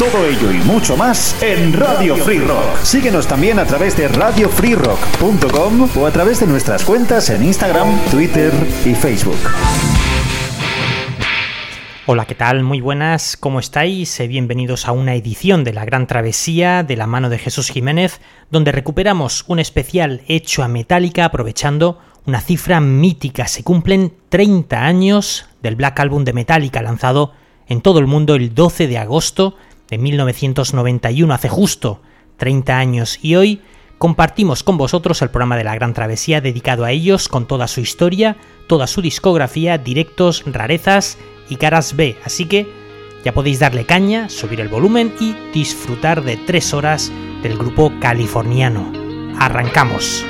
Todo ello y mucho más en Radio Free Rock. Síguenos también a través de radiofreerock.com o a través de nuestras cuentas en Instagram, Twitter y Facebook. Hola, ¿qué tal? Muy buenas, ¿cómo estáis? Eh, bienvenidos a una edición de La Gran Travesía de la mano de Jesús Jiménez, donde recuperamos un especial hecho a Metallica aprovechando una cifra mítica. Se cumplen 30 años del Black Album de Metallica lanzado en todo el mundo el 12 de agosto de 1991, hace justo 30 años, y hoy compartimos con vosotros el programa de la Gran Travesía dedicado a ellos con toda su historia, toda su discografía, directos, rarezas y caras B, así que ya podéis darle caña, subir el volumen y disfrutar de tres horas del grupo californiano. Arrancamos.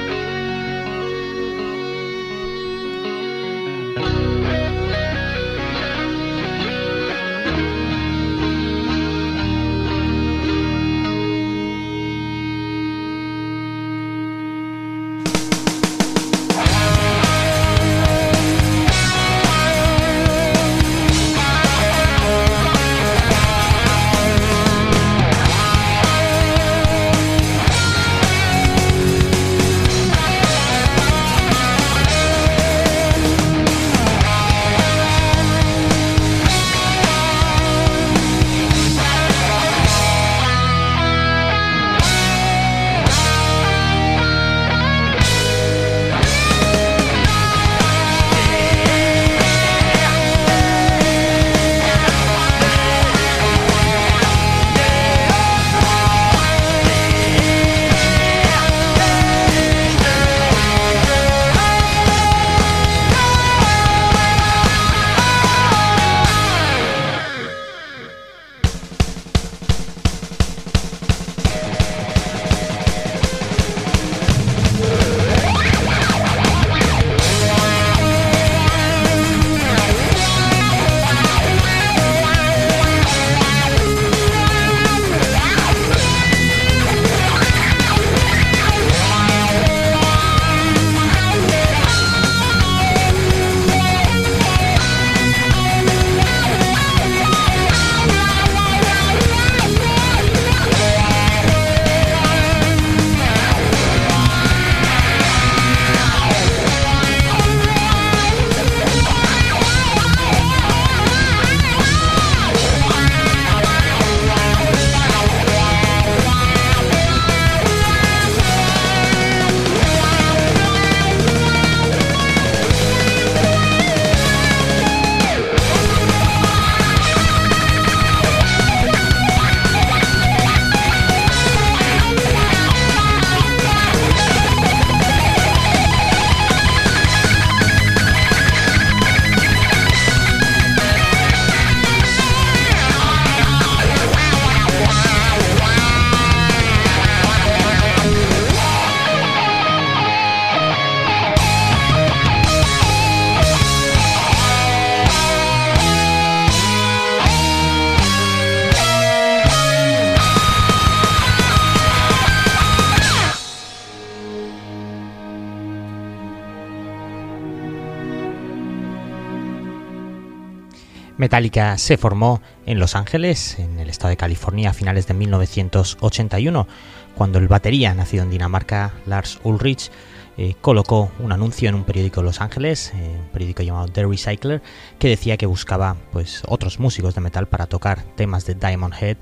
Metallica se formó en Los Ángeles, en el estado de California, a finales de 1981, cuando el batería, nacido en Dinamarca, Lars Ulrich, eh, colocó un anuncio en un periódico de Los Ángeles, eh, un periódico llamado The Recycler, que decía que buscaba pues, otros músicos de metal para tocar temas de Diamond Head,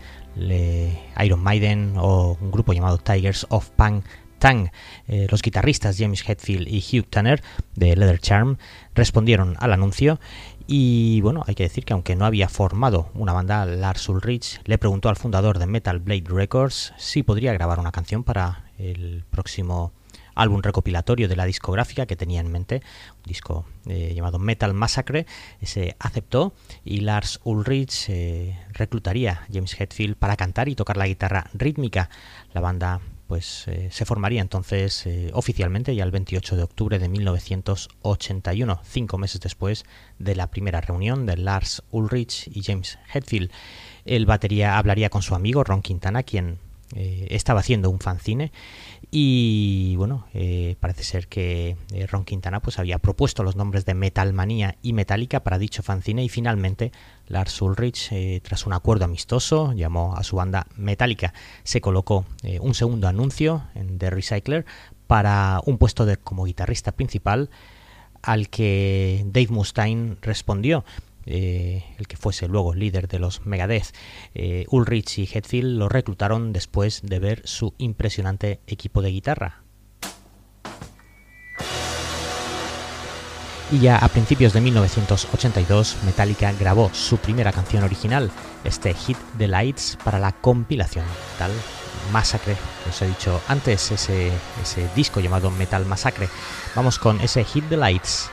Iron Maiden o un grupo llamado Tigers of Punk Tang. Eh, los guitarristas James Hetfield y Hugh Tanner de Leather Charm respondieron al anuncio y bueno, hay que decir que aunque no había formado una banda, Lars Ulrich le preguntó al fundador de Metal Blade Records si podría grabar una canción para el próximo álbum recopilatorio de la discográfica que tenía en mente, un disco eh, llamado Metal Massacre, se aceptó y Lars Ulrich eh, reclutaría a James Hetfield para cantar y tocar la guitarra rítmica. La banda pues eh, se formaría entonces eh, oficialmente ya el 28 de octubre de 1981, cinco meses después de la primera reunión de Lars Ulrich y James Hetfield. El batería hablaría con su amigo Ron Quintana, quien eh, estaba haciendo un fanzine y bueno, eh, parece ser que eh, Ron Quintana pues había propuesto los nombres de Metalmanía y Metallica para dicho fanzine y finalmente Lars Ulrich, tras un acuerdo amistoso, llamó a su banda Metallica. Se colocó un segundo anuncio en The Recycler para un puesto de, como guitarrista principal al que Dave Mustaine respondió. Eh, el que fuese luego líder de los Megadeth. Eh, Ulrich y Hetfield lo reclutaron después de ver su impresionante equipo de guitarra. Y ya a principios de 1982, Metallica grabó su primera canción original, este Hit the Lights, para la compilación Metal Massacre, que os he dicho antes, ese, ese disco llamado Metal Massacre. Vamos con ese Hit the Lights.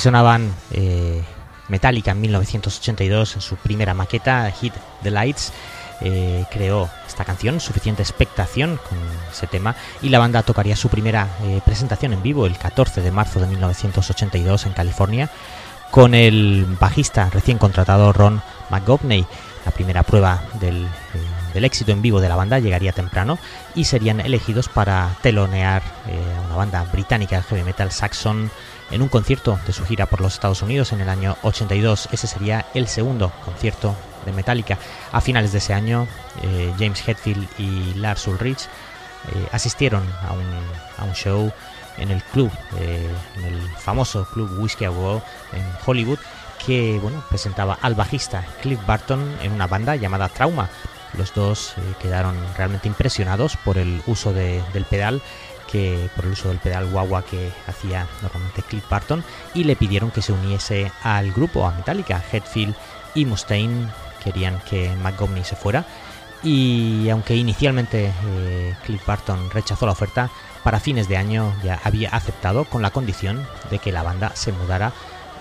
Sonaban eh, Metallica en 1982 en su primera maqueta, Hit the Lights. Eh, creó esta canción, suficiente expectación con ese tema, y la banda tocaría su primera eh, presentación en vivo el 14 de marzo de 1982 en California con el bajista recién contratado Ron McGovney. La primera prueba del, del, éxito en vivo de la banda llegaría temprano y serían elegidos para telonear a una banda británica de heavy metal Saxon en un concierto de su gira por los Estados Unidos en el año 82. Ese sería el segundo concierto de Metallica. A finales de ese año, eh, James Hetfield y Lars Ulrich eh, asistieron a un, show en el club, eh, en el famoso club Whiskey a Go en Hollywood, que bueno, presentaba al bajista Cliff Barton en una banda llamada Trauma. Los dos quedaron realmente impresionados por el uso del pedal que por el uso del pedal guagua que hacía normalmente Cliff Barton y le pidieron que se uniese al grupo, a Metallica. Hetfield y Mustaine querían que McGovney se fuera y aunque inicialmente eh, Cliff Barton rechazó la oferta, para fines de año ya había aceptado con la condición de que la banda se mudara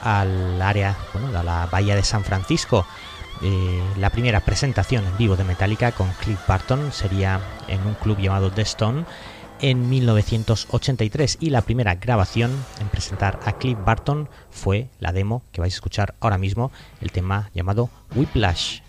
al área, bueno, a la bahía de San Francisco. Eh, la primera presentación en vivo de Metallica con Cliff Barton sería en un club llamado The Stone en 1983 y la primera grabación en presentar a Cliff Barton fue la demo que vais a escuchar ahora mismo, el tema llamado Whiplash.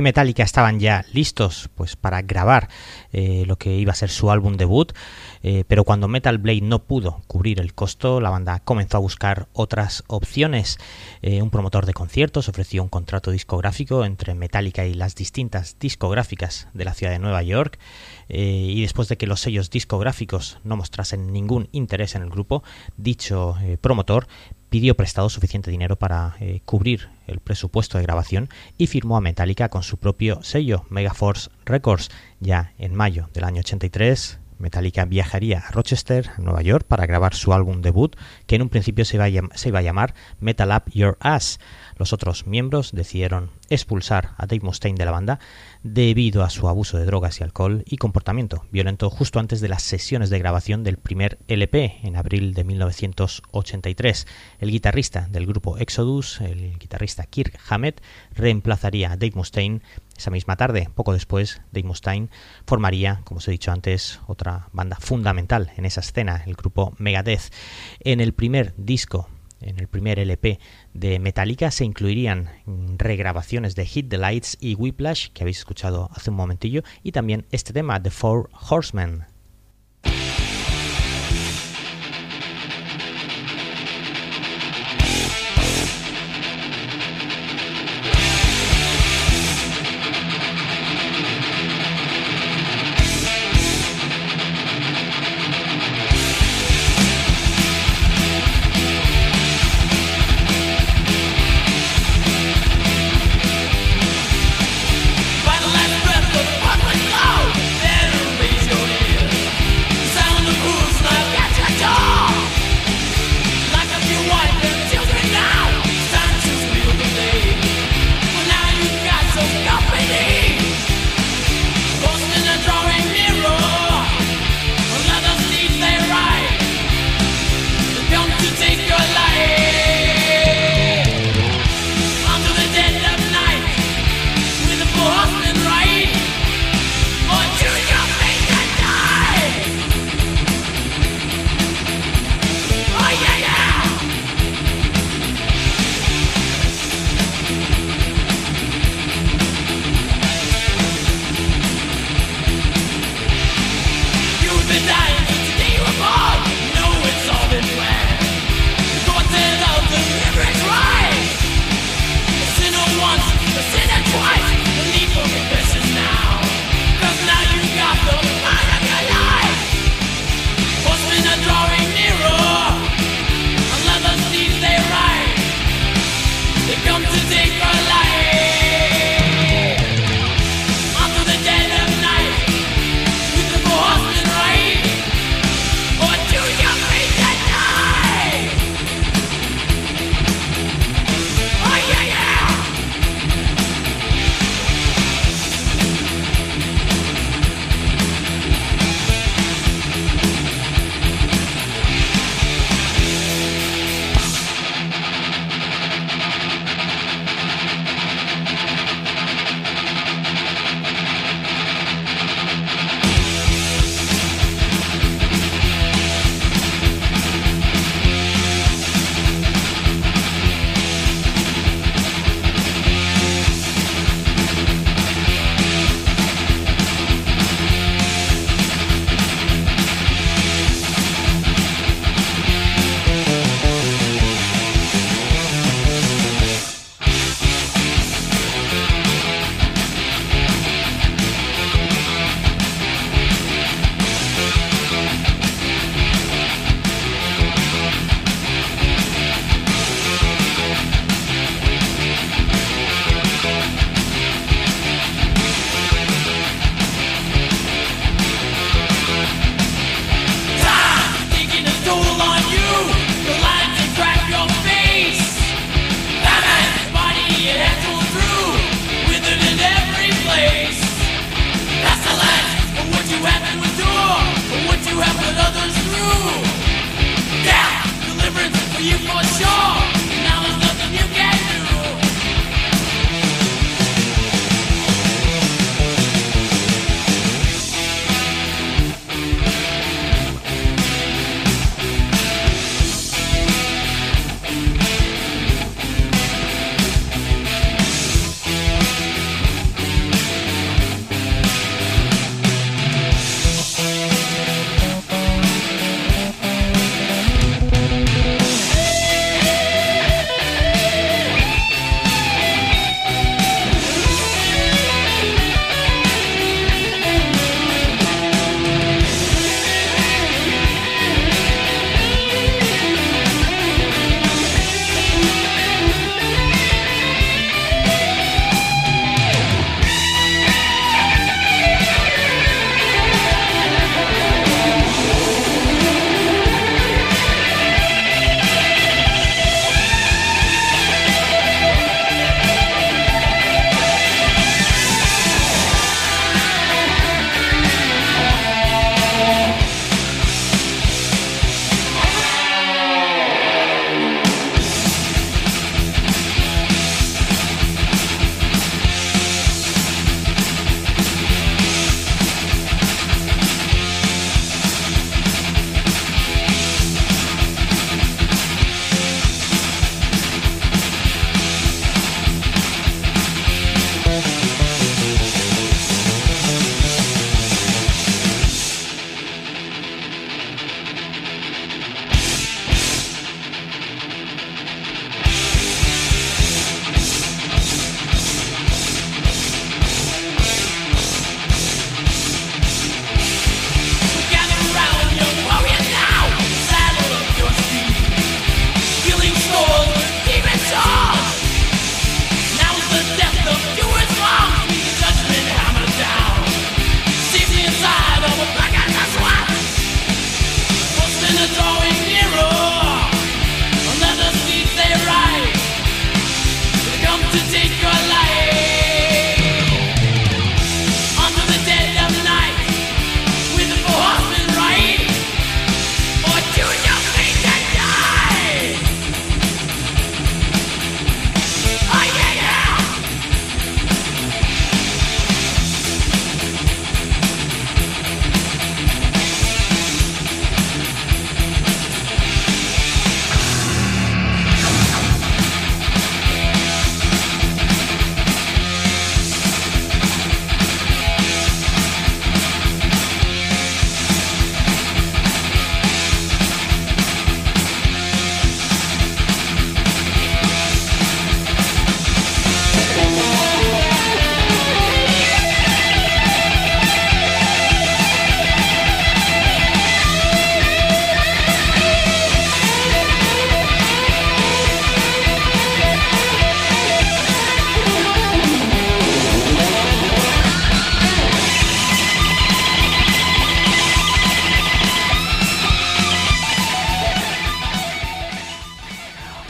Y Metallica estaban ya listos pues para grabar eh, lo que iba a ser su álbum debut, eh, pero cuando Metal Blade no pudo cubrir el costo, la banda comenzó a buscar otras opciones. Eh, un promotor de conciertos ofreció un contrato discográfico entre Metallica y las distintas discográficas de la ciudad de Nueva York. y después de que los sellos discográficos no mostrasen ningún interés en el grupo, dicho promotor pidió prestado suficiente dinero para cubrir el presupuesto de grabación y firmó a Metallica con su propio sello, Megaforce Records. Ya en mayo del año 83, Metallica viajaría a Rochester, Nueva York, para grabar su álbum debut, que en un principio se iba a, llamar Metal Up Your Ass. Los otros miembros decidieron expulsar a Dave Mustaine de la banda debido a su abuso de drogas y alcohol y comportamiento violento justo antes de las sesiones de grabación del primer LP en abril de 1983. El guitarrista del grupo Exodus, el guitarrista Kirk Hammett, reemplazaría a Dave Mustaine esa misma tarde. Poco después, Dave Mustaine formaría, como os he dicho antes, otra banda fundamental en esa escena, el grupo Megadeth. En el primer disco en el primer LP de Metallica se incluirían regrabaciones de Hit the Lights y Whiplash, que habéis escuchado hace un momentillo, y también este tema, The Four Horsemen.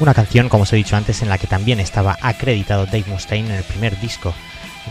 Una canción, como os he dicho antes, en la que también estaba acreditado Dave Mustaine en el primer disco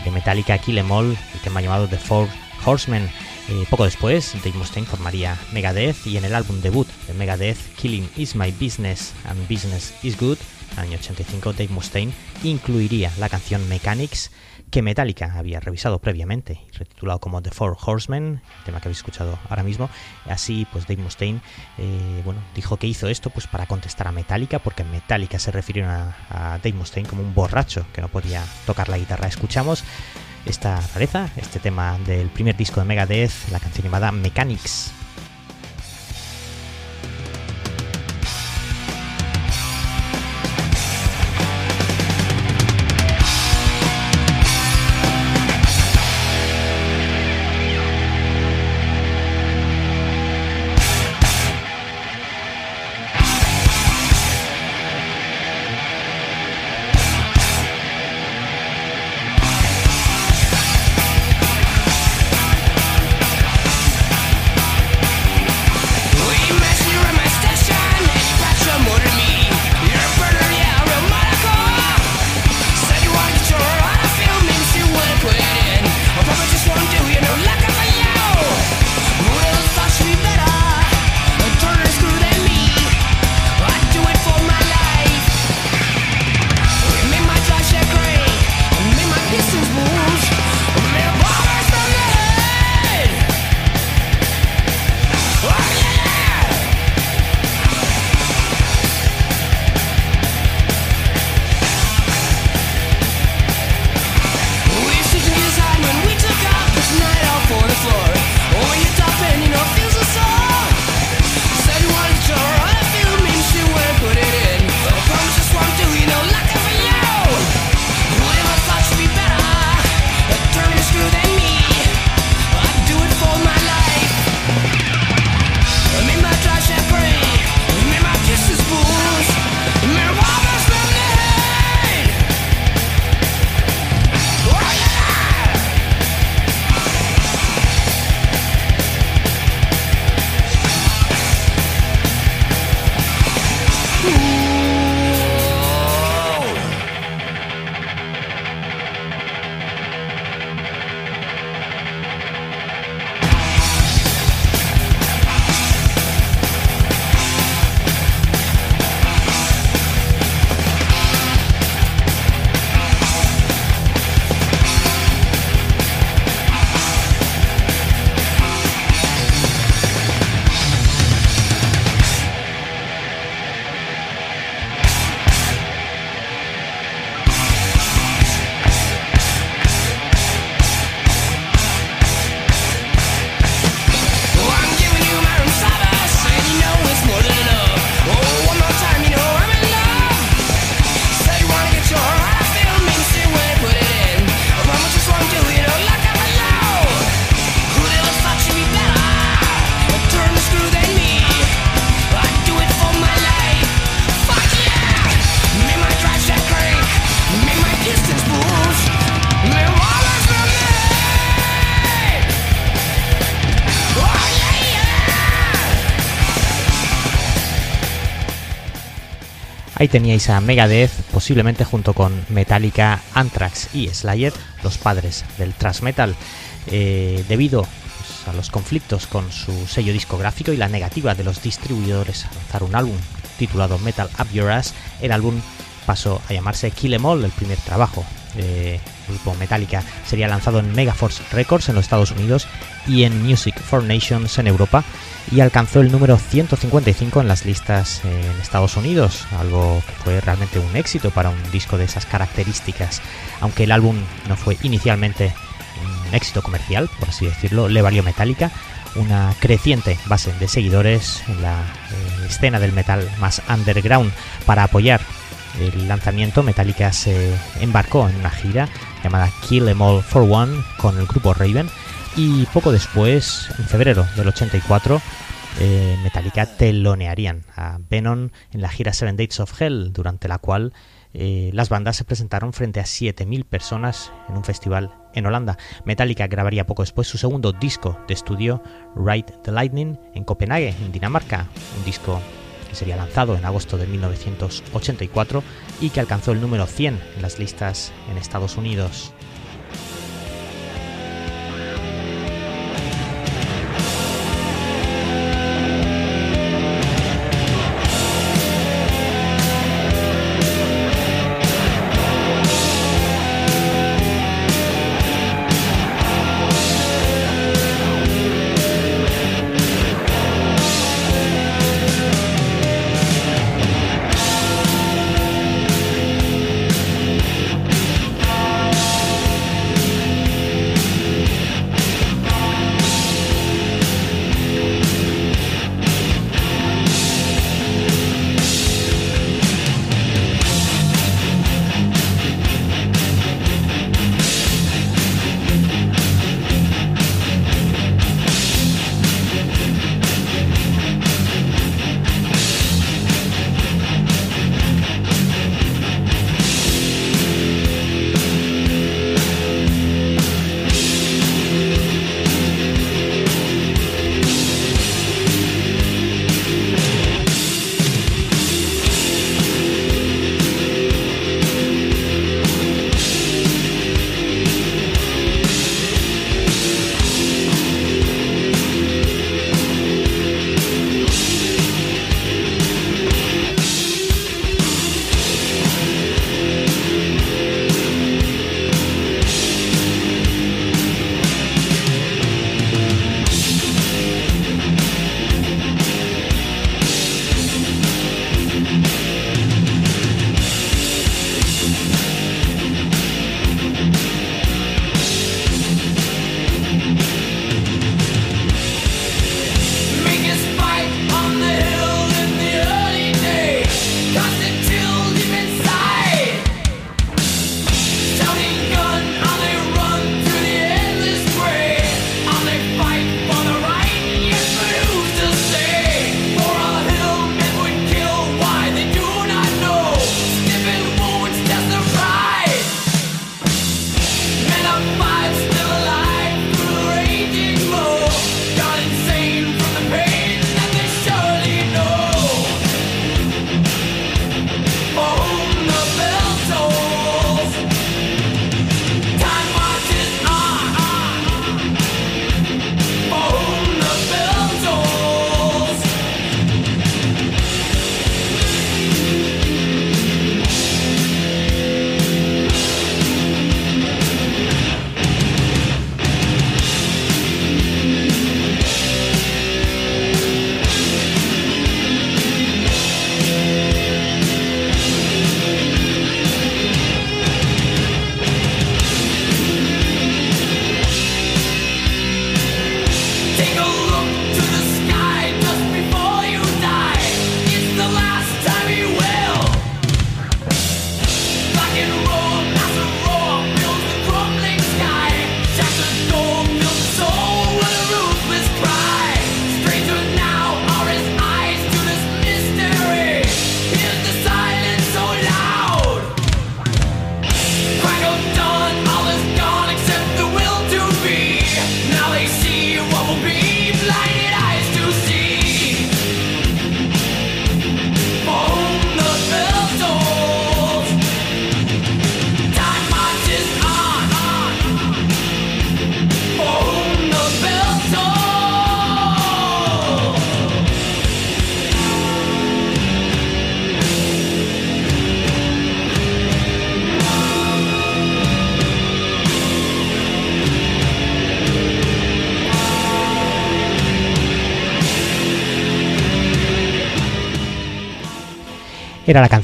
de Metallica Kill Em All, el tema llamado The Four Horsemen. Eh, poco después, Dave Mustaine formaría Megadeth y en el álbum debut de Megadeth, Killing Is My Business and Business Is Good, año 85, Dave Mustaine incluiría la canción Mechanics que Metallica había revisado previamente, retitulado como The Four Horsemen, tema que habéis escuchado ahora mismo. Así, pues Dave Mustaine eh, bueno, dijo que hizo esto pues, para contestar a Metallica, porque Metallica se refirieron a, a Dave Mustaine como un borracho que no podía tocar la guitarra. Escuchamos esta rareza, este tema del primer disco de Megadeth, la canción llamada Mechanics. Teníais a Megadeth, posiblemente junto con Metallica, Anthrax y Slayer, los padres del thrash metal, eh, debido pues, a los conflictos con su sello discográfico y la negativa de los distribuidores a lanzar un álbum titulado Metal Up Your Ass, el álbum pasó a llamarse Kill Em All, el primer trabajo del grupo Metallica. Sería lanzado en Megaforce Records en los Estados Unidos y en Music for Nations en Europa y alcanzó el número 155 en las listas en Estados Unidos, algo que fue realmente un éxito para un disco de esas características. Aunque el álbum no fue inicialmente un éxito comercial, por así decirlo, le valió Metallica una creciente base de seguidores en la eh, escena del metal más underground. Para apoyar el lanzamiento, Metallica se embarcó en una gira llamada Kill Em All for One con el grupo Raven y poco después, en febrero del 84, eh, Metallica telonearían a Venom en la gira Seven Days of Hell, durante la cual eh, las bandas se presentaron frente a 7.000 personas en un festival en Holanda. Metallica grabaría poco después su segundo disco de estudio, Ride the Lightning, en Copenhague, en Dinamarca, un disco que sería lanzado en agosto de 1984 y que alcanzó el número 100 en las listas en Estados Unidos.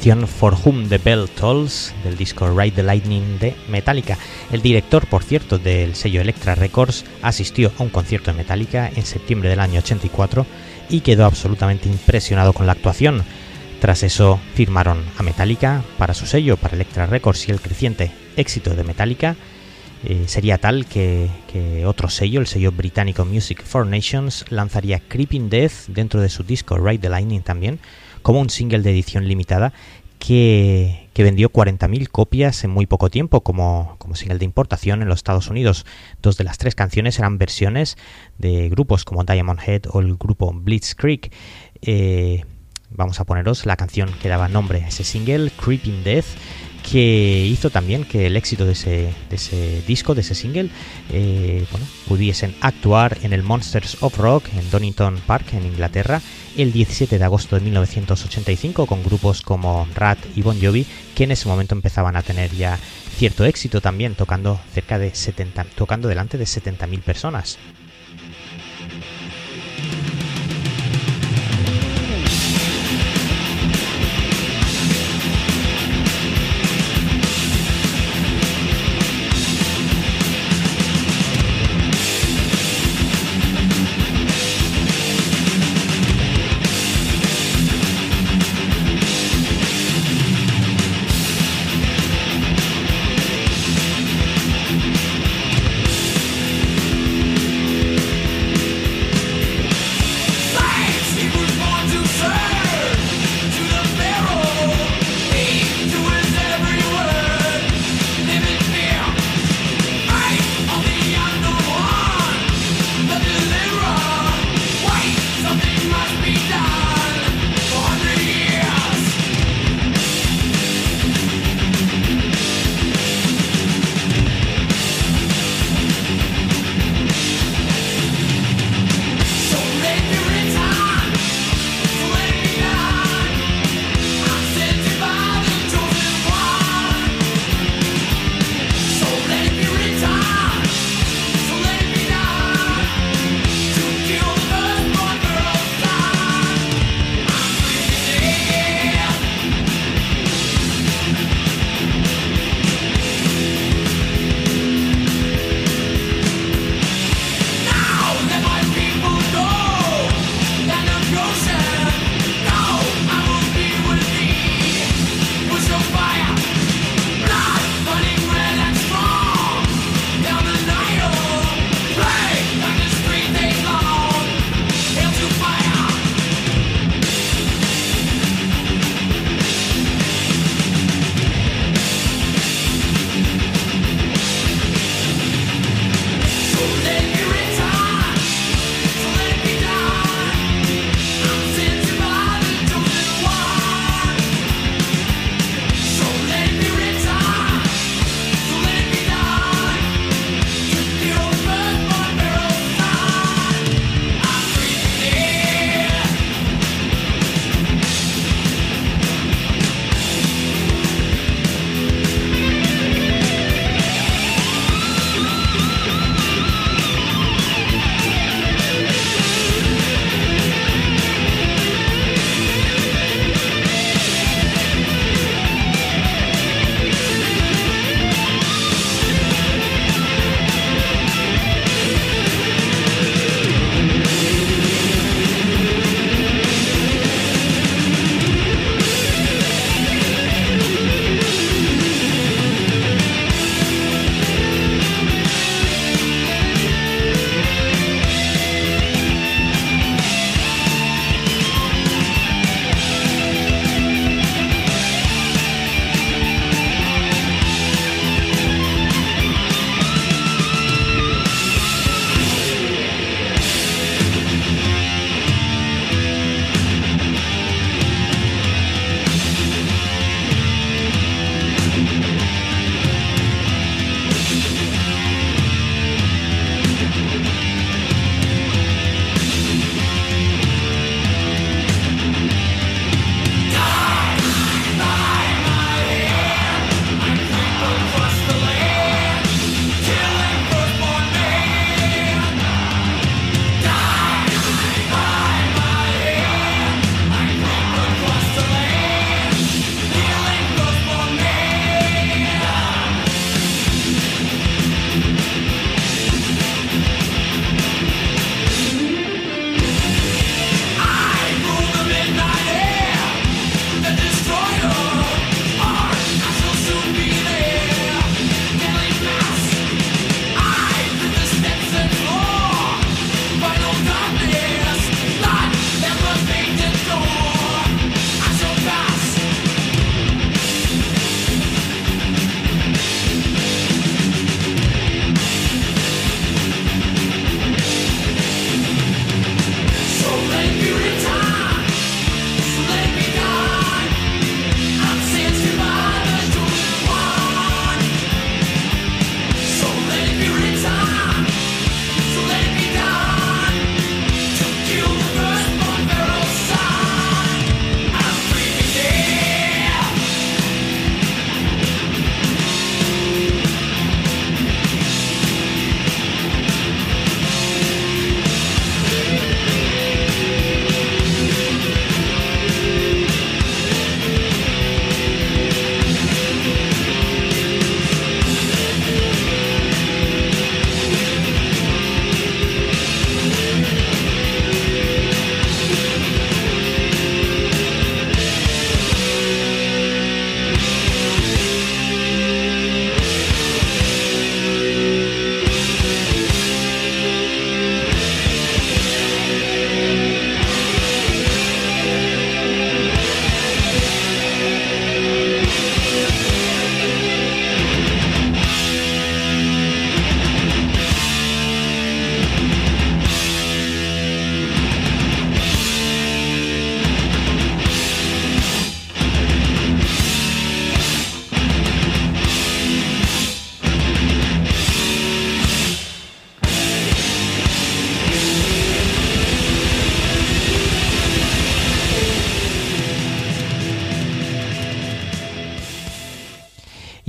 For Whom the Bell Tolls del disco Ride the Lightning de Metallica. El director, por cierto, del sello Electra Records asistió a un concierto de Metallica en septiembre del año 84 y quedó absolutamente impresionado con la actuación. Tras eso firmaron a Metallica para su sello, para Electra Records y el creciente éxito de Metallica eh, sería tal que, otro sello, el sello británico Music for Nations, lanzaría Creeping Death dentro de su disco Ride the Lightning también, como un single de edición limitada que, vendió 40.000 copias en muy poco tiempo como, como, single de importación en los Estados Unidos. Dos de las tres canciones eran versiones de grupos como Diamond Head o el grupo Blitzkrieg. Eh, vamos a poneros la canción que daba nombre a ese single, Creeping Death, que hizo también que el éxito de ese, de ese disco, de ese single, eh, bueno, pudiesen actuar en el Monsters of Rock en Donington Park, en Inglaterra, el 17 de agosto de 1985, con grupos como Rat y Bon Jovi, que en ese momento empezaban a tener ya cierto éxito también, tocando cerca de 70, tocando delante de 70.000 personas.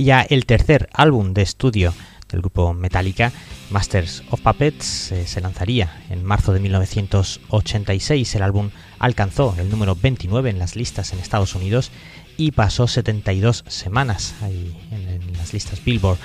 Ya el tercer álbum de estudio del grupo Metallica, Masters of Puppets, eh, se lanzaría en marzo de 1986. El álbum alcanzó el número 29 en las listas en Estados Unidos y pasó 72 semanas ahí en, en las listas Billboard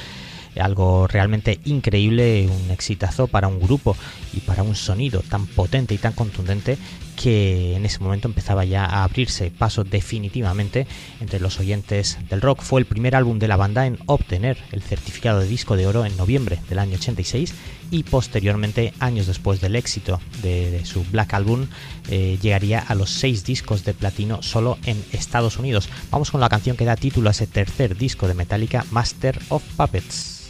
algo realmente increíble, un exitazo para un grupo y para un sonido tan potente y tan contundente que en ese momento empezaba ya a abrirse paso definitivamente entre los oyentes del rock. Fue el primer álbum de la banda en obtener el certificado de disco de oro en noviembre del año 86 y posteriormente, años después del éxito de, su Black Album, eh, llegaría a los seis discos de platino solo en Estados Unidos. Vamos con la canción que da título a ese tercer disco de Metallica, Master of Puppets.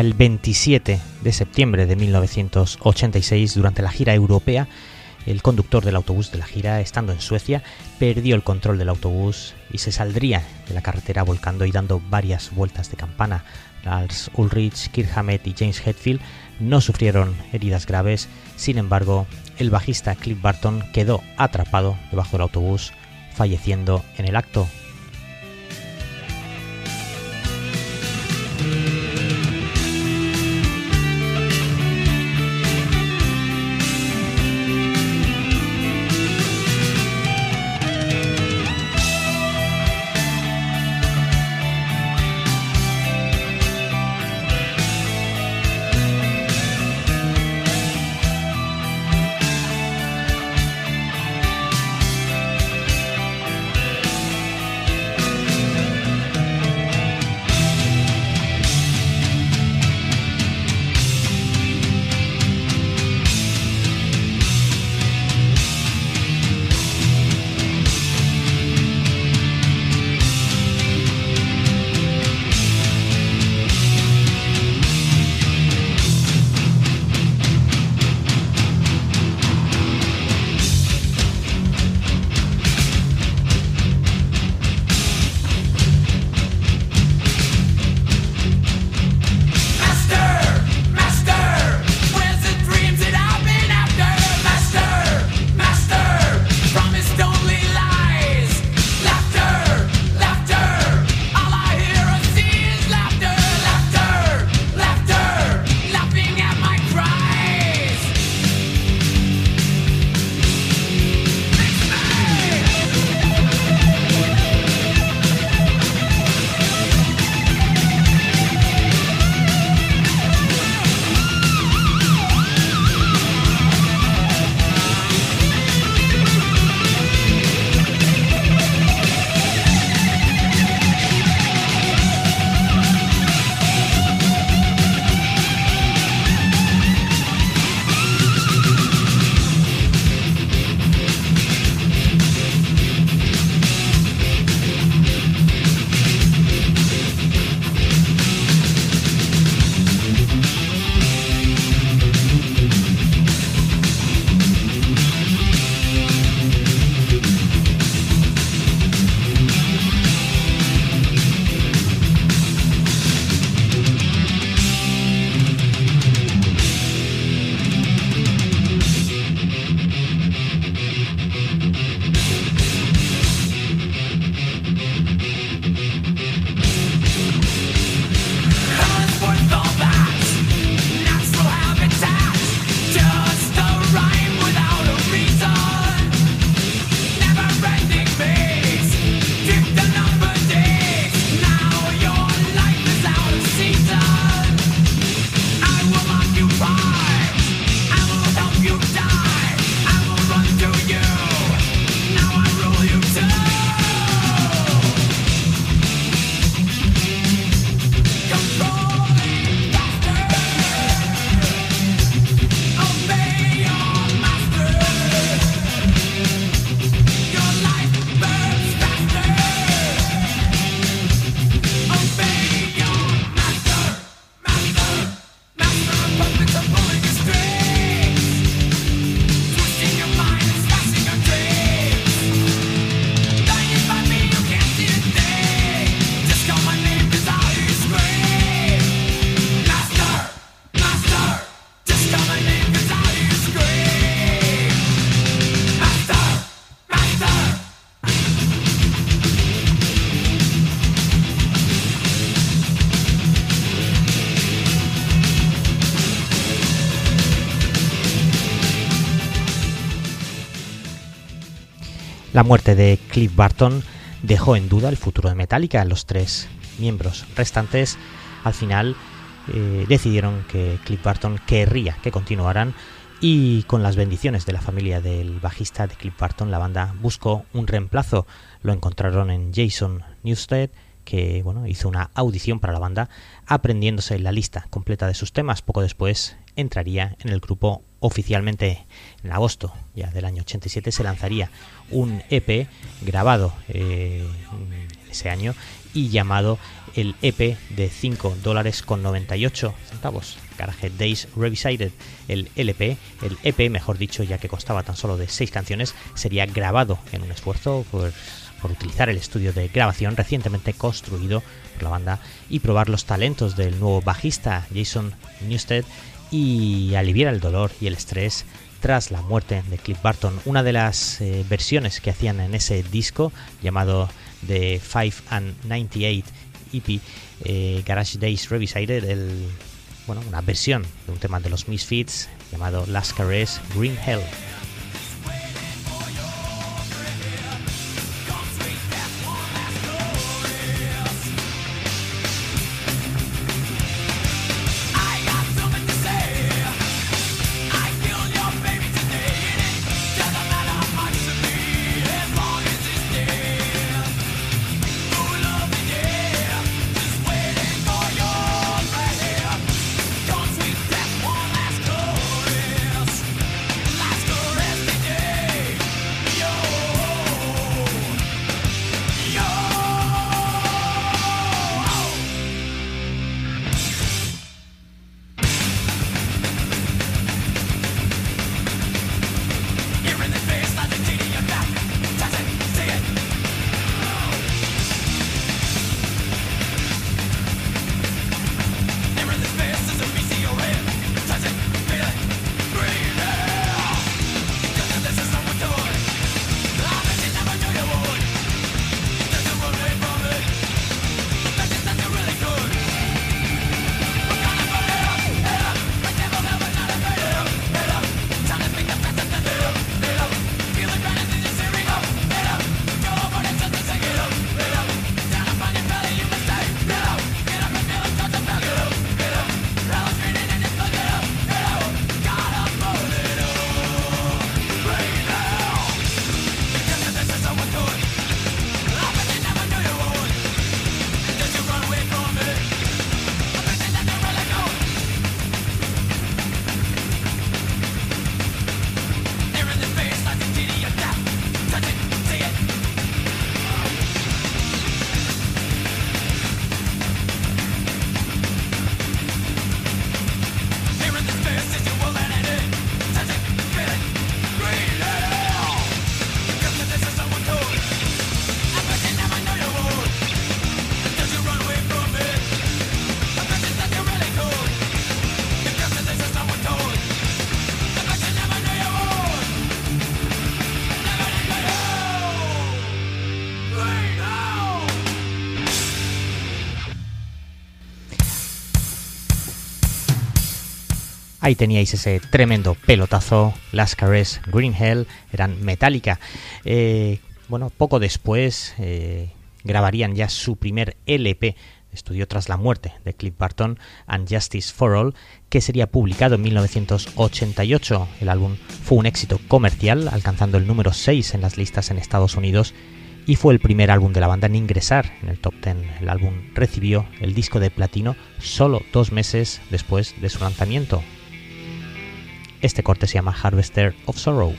El 27 de septiembre de 1986, durante la gira europea, el conductor del autobús de la gira, estando en Suecia, perdió el control del autobús y se saldría de la carretera volcando y dando varias vueltas de campana. Lars Ulrich, Kirk y James Hetfield no sufrieron heridas graves, sin embargo, el bajista Cliff Barton quedó atrapado debajo del autobús, falleciendo en el acto. La muerte de Cliff Barton dejó en duda el futuro de Metallica. Los tres miembros restantes al final eh, decidieron que Cliff Barton querría que continuaran y con las bendiciones de la familia del bajista de Cliff Barton la banda buscó un reemplazo. Lo encontraron en Jason Newsted que bueno, hizo una audición para la banda aprendiéndose la lista completa de sus temas. Poco después entraría en el grupo oficialmente en agosto ya del año 87 se lanzaría un EP grabado eh, ese año y llamado el EP de 5 dólares con 98 centavos. Garage Days Revisited el LP el EP mejor dicho ya que costaba tan solo de 6 canciones sería grabado en un esfuerzo por por utilizar el estudio de grabación recientemente construido por la banda y probar los talentos del nuevo bajista Jason Newsted y aliviar el dolor y el estrés tras la muerte de Cliff Barton. Una de las eh, versiones que hacían en ese disco llamado The 5 and 98 EP eh, Garage Days Revisited, el, bueno, una versión de un tema de los Misfits llamado Last Caress Green Hell. Ahí teníais ese tremendo pelotazo. Las Caress Green Hell eran metálica. Eh, bueno, poco después eh, grabarían ya su primer LP estudio tras la muerte de Cliff Barton and Justice for All, que sería publicado en 1988. El álbum fue un éxito comercial, alcanzando el número 6 en las listas en Estados Unidos y fue el primer álbum de la banda en ingresar en el top 10. El álbum recibió el disco de platino solo dos meses después de su lanzamiento, este corte se llama Harvester of Sorrow.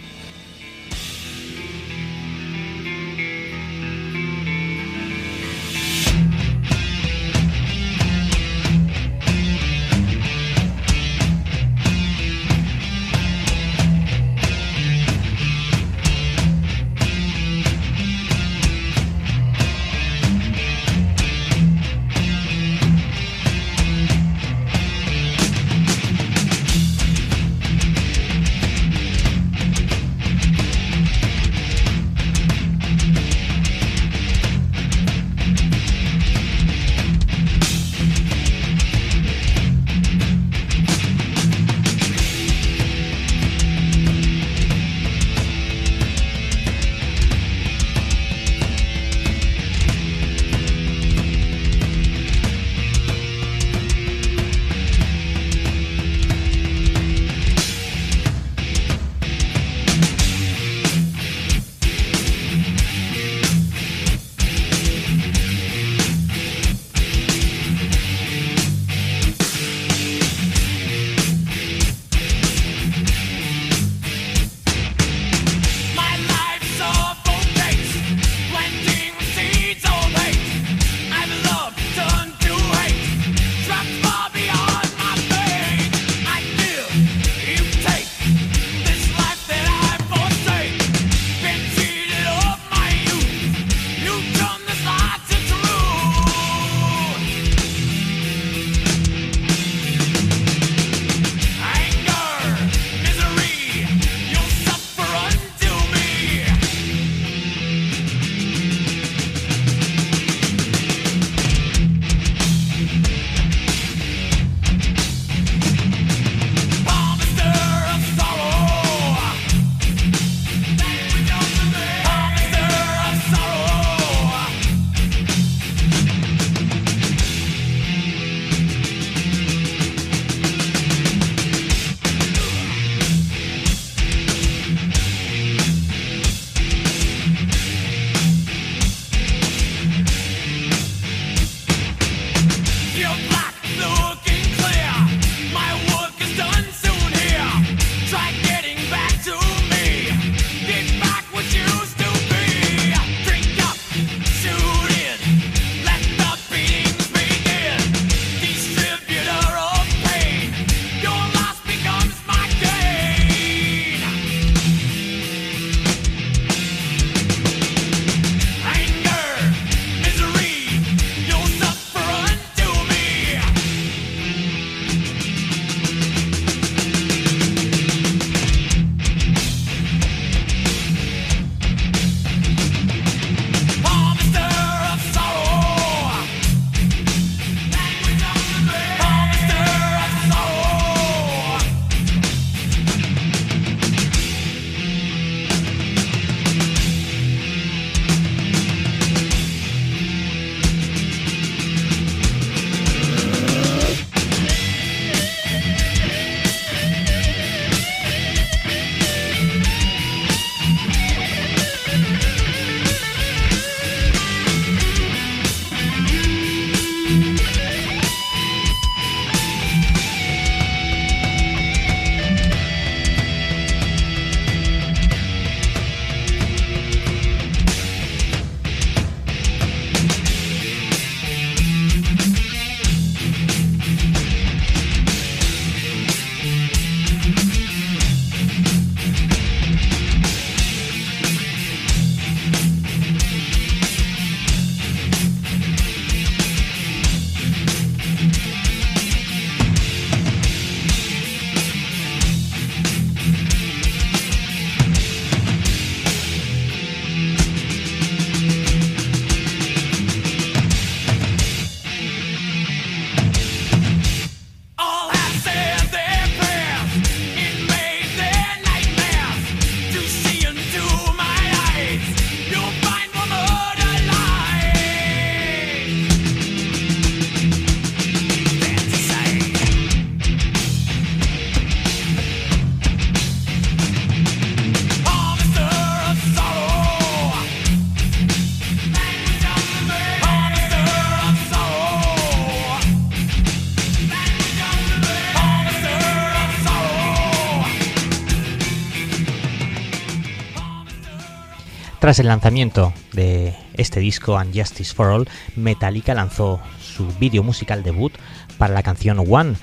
Tras el lanzamiento de este disco, And Justice for All, Metallica lanzó su vídeo musical debut para la canción One,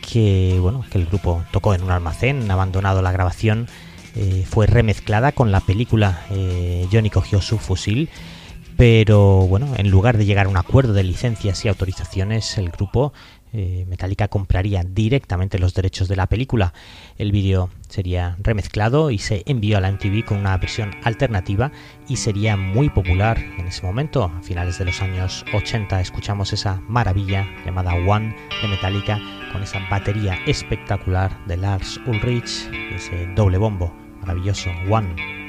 que, bueno, que el grupo tocó en un almacén, abandonado la grabación, eh, fue remezclada con la película eh, Johnny cogió su fusil, pero bueno, en lugar de llegar a un acuerdo de licencias y autorizaciones, el grupo eh, Metallica compraría directamente los derechos de la película. El vídeo sería remezclado y se envió a la MTV con una versión alternativa y sería muy popular en ese momento. A finales de los años 80 escuchamos esa maravilla llamada One de Metallica con esa batería espectacular de Lars Ulrich, ese doble bombo maravilloso One.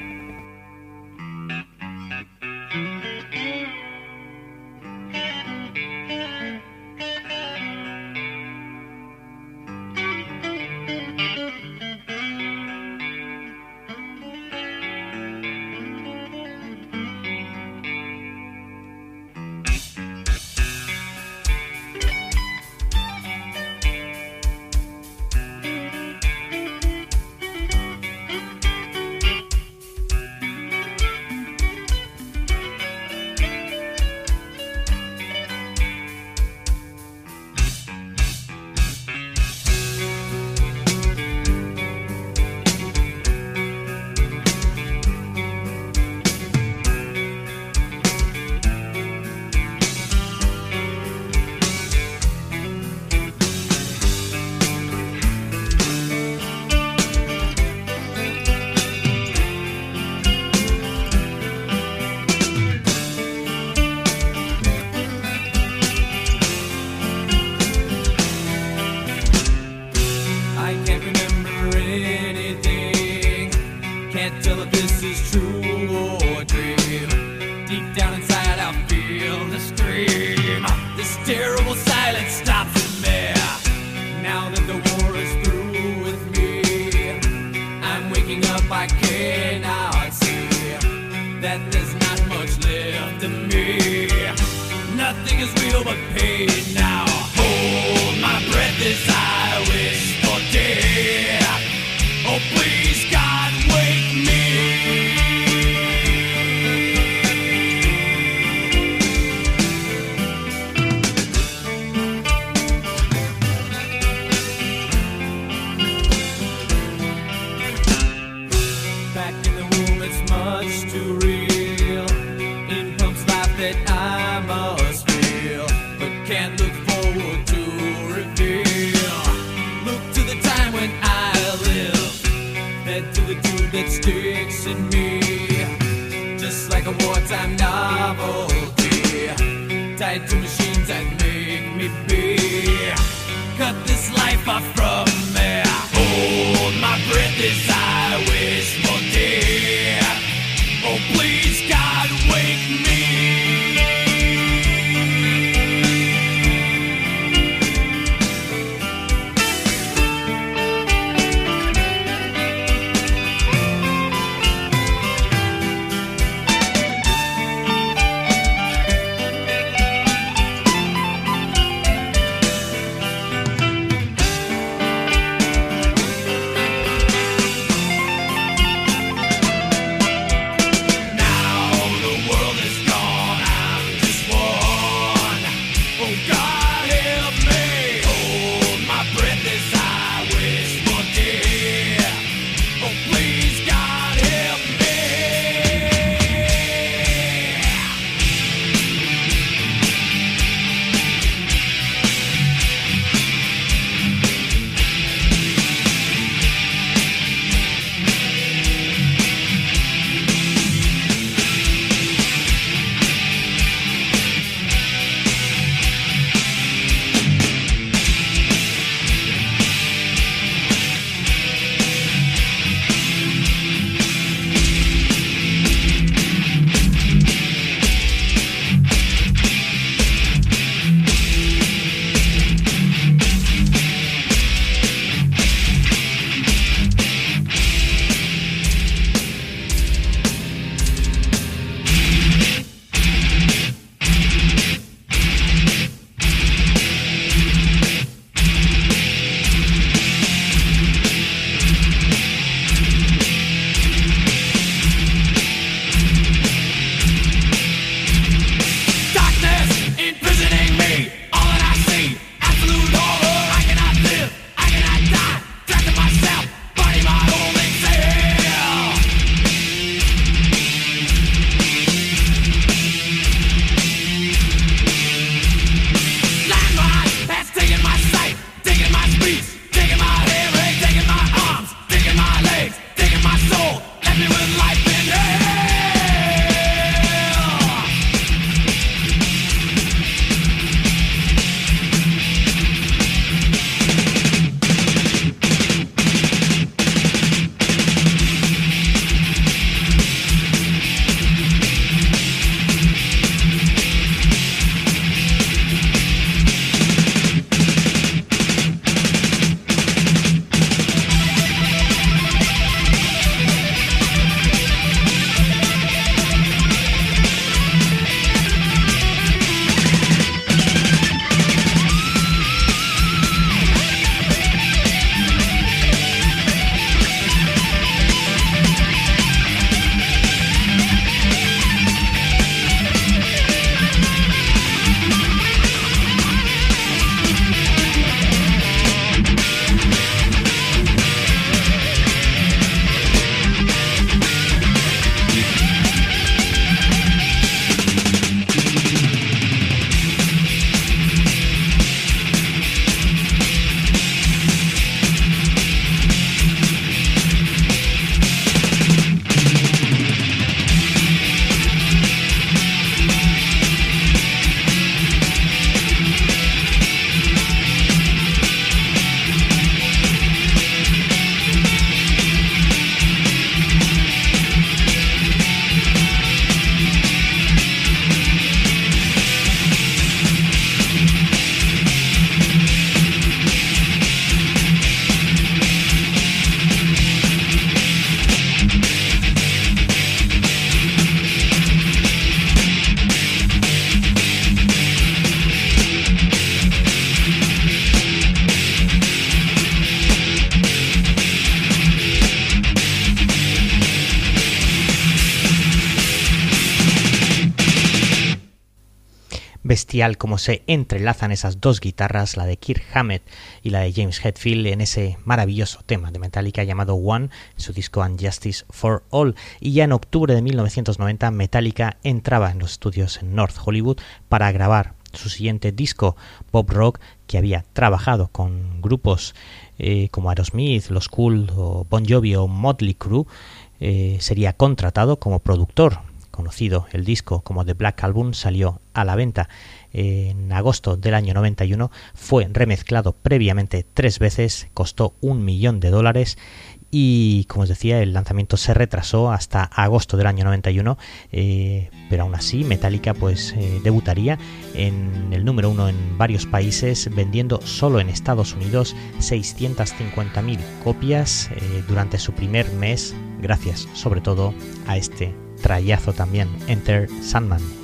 Como se entrelazan esas dos guitarras, la de Kirk Hammett y la de James Hetfield, en ese maravilloso tema de Metallica llamado One, en su disco Unjustice for All. Y ya en octubre de 1990, Metallica entraba en los estudios en North Hollywood para grabar su siguiente disco, Bob Rock, que había trabajado con grupos eh, como Aerosmith, Los Cool o Bon Jovi o Motley Crue, eh, sería contratado como productor conocido el disco como The Black Album, salió a la venta en agosto del año 91, fue remezclado previamente tres veces, costó un millón de dólares y como os decía el lanzamiento se retrasó hasta agosto del año 91 eh, pero aún así Metallica pues eh, debutaría en el número uno en varios países vendiendo solo en Estados Unidos 650.000 copias eh, durante su primer mes gracias sobre todo a este trayazo también, Enter Sandman.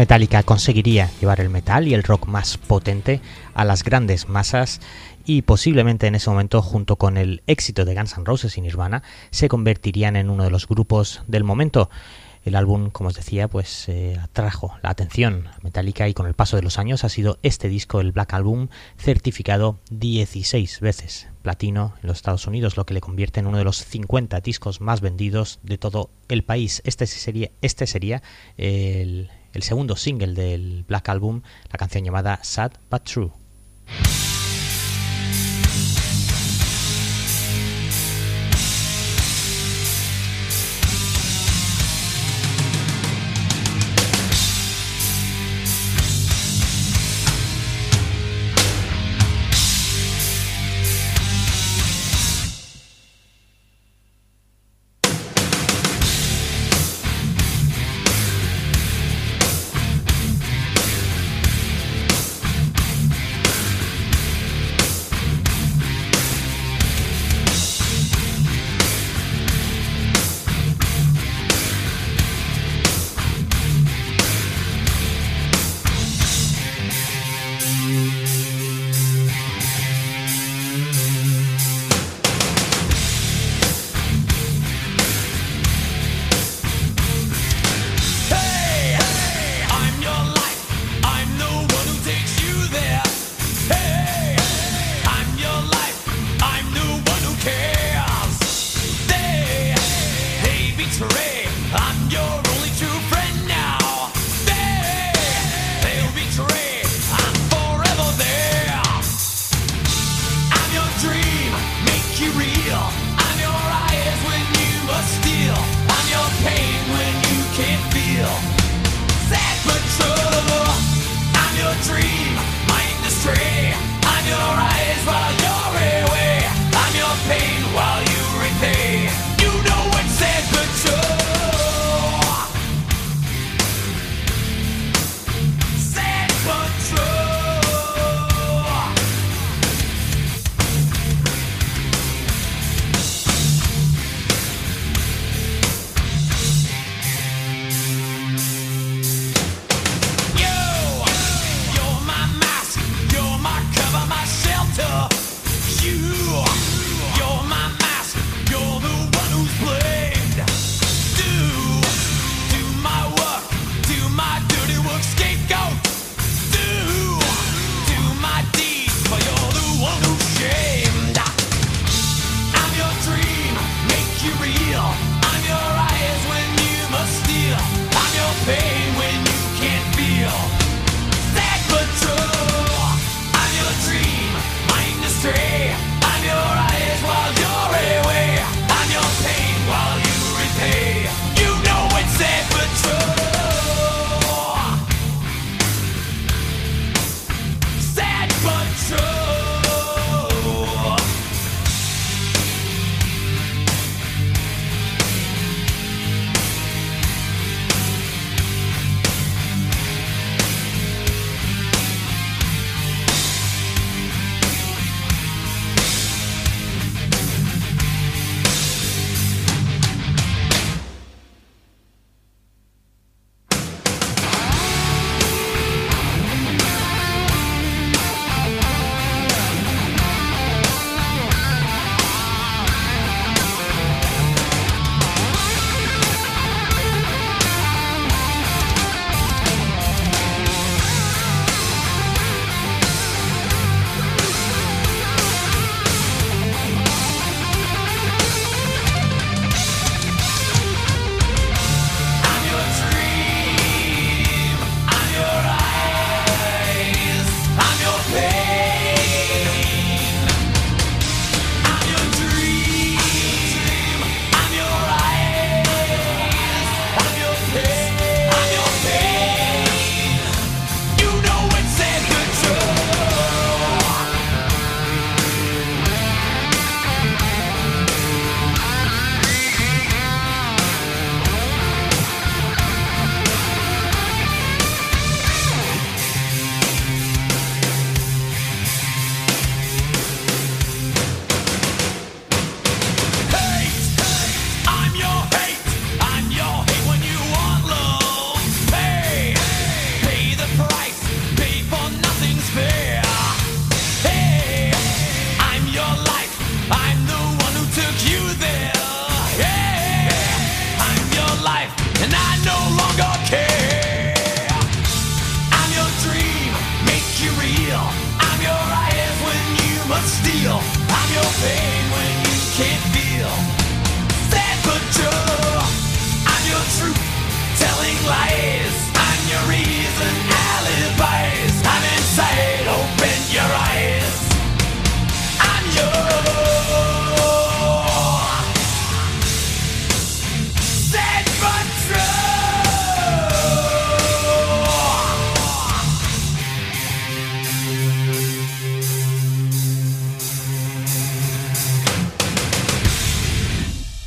Metallica conseguiría llevar el metal y el rock más potente a las grandes masas y posiblemente en ese momento, junto con el éxito de Guns N' Roses y Nirvana, se convertirían en uno de los grupos del momento. El álbum, como os decía, pues eh, atrajo la atención a Metallica y con el paso de los años ha sido este disco, el Black Album, certificado 16 veces platino en los Estados Unidos, lo que le convierte en uno de los 50 discos más vendidos de todo el país. Este sería, este sería el, el segundo single del Black Album, la canción llamada Sad But True.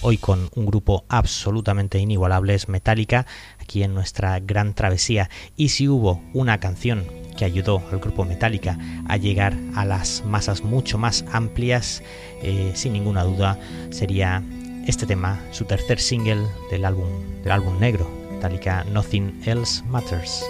Hoy con un grupo absolutamente inigualable, es Metallica, aquí en nuestra gran travesía. Y si hubo una canción que ayudó al grupo Metallica a llegar a las masas mucho más amplias, eh, sin ninguna duda, sería este tema, su tercer single del álbum, del álbum negro, Metallica Nothing Else Matters.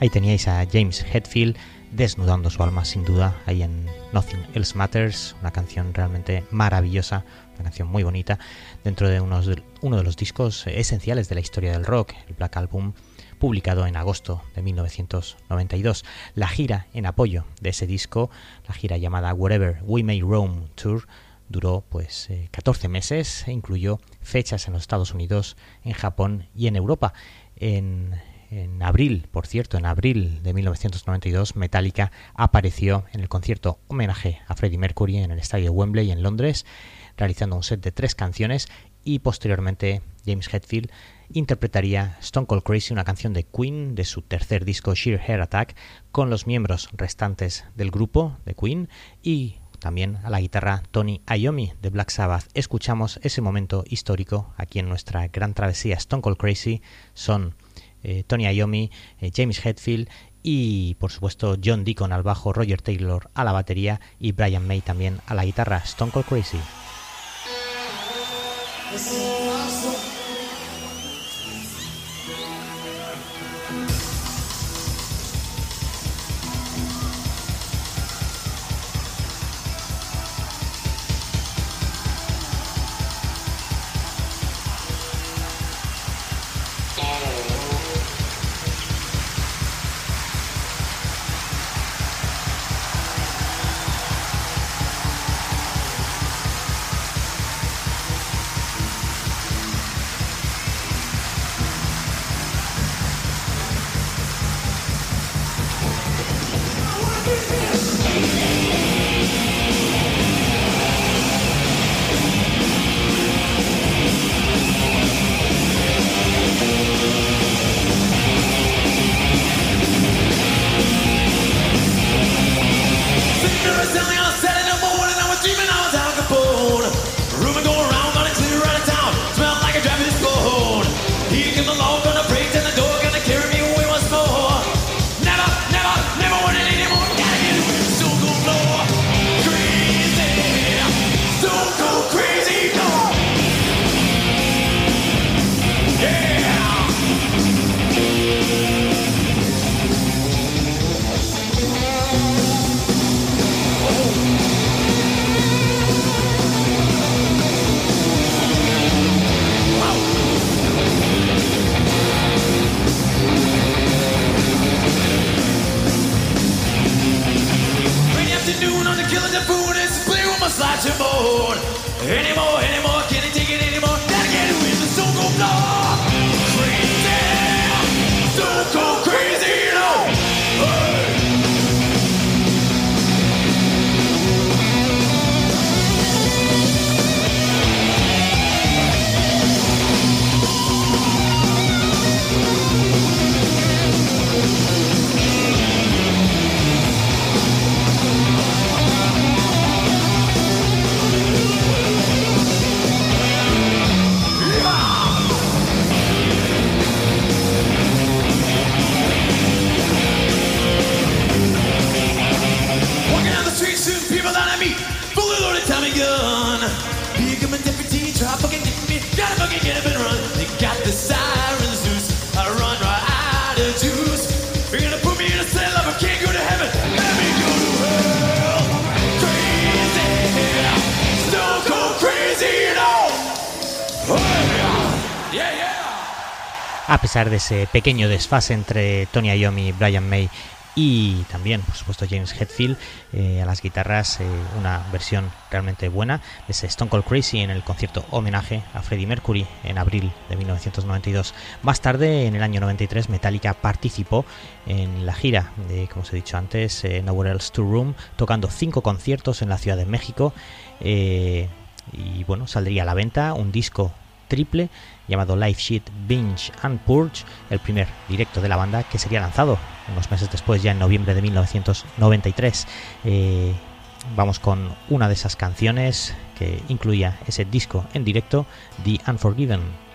Ahí teníais a James Hetfield desnudando su alma sin duda ahí en Nothing Else Matters, una canción realmente maravillosa, una canción muy bonita, dentro de uno de los discos esenciales de la historia del rock, el Black Album, publicado en agosto de 1992. La gira en apoyo de ese disco, la gira llamada Wherever We May Roam Tour, duró pues 14 eh, meses e incluyó fechas en los Estados Unidos, en Japón y en Europa. En en abril, por cierto, en abril de 1992, Metallica apareció en el concierto homenaje a Freddie Mercury en el estadio Wembley en Londres, realizando un set de tres canciones y posteriormente James Hetfield interpretaría Stone Cold Crazy, una canción de Queen de su tercer disco Sheer Hair Attack, con los miembros restantes del grupo de Queen y también a la guitarra Tony Iommi de Black Sabbath. Escuchamos ese momento histórico aquí en nuestra gran travesía Stone Cold Crazy. Son eh, Tony Iommi, eh, James Hetfield y por supuesto John Deacon al bajo, Roger Taylor a la batería y Brian May también a la guitarra, Stone Cold Crazy. De ese pequeño desfase entre Tony Iommi, Brian May y también, por supuesto, James Hetfield eh, a las guitarras, eh, una versión realmente buena de ese Stone Cold Crazy en el concierto homenaje a Freddie Mercury en abril de 1992. Más tarde, en el año 93, Metallica participó en la gira de, como os he dicho antes, eh, Nowhere Else to Room, tocando cinco conciertos en la Ciudad de México. y bueno, saldría a la venta un disco triple llamado Live Sheet Binge and Purge, el primer directo de la banda que sería lanzado unos meses después, ya en noviembre de 1993. Eh, vamos con una de esas canciones que incluía ese disco en directo, The Unforgiven.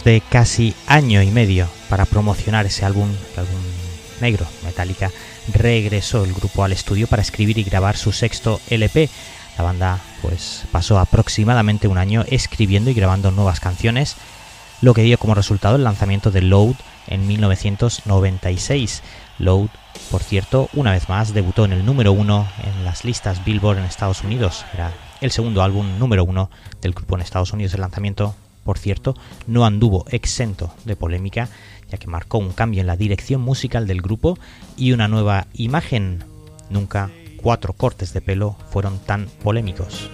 De casi año y medio para promocionar ese álbum, el álbum negro, Metallica, regresó el grupo al estudio para escribir y grabar su sexto LP. La banda pues pasó aproximadamente un año escribiendo y grabando nuevas canciones, lo que dio como resultado el lanzamiento de Load en 1996. Load, por cierto, una vez más debutó en el número uno en las listas Billboard en Estados Unidos. Era el segundo álbum número uno del grupo en Estados Unidos. El lanzamiento, por cierto, no anduvo exento de polémica, ya que marcó un cambio en la dirección musical del grupo y una nueva imagen. Nunca cuatro cortes de pelo fueron tan polémicos.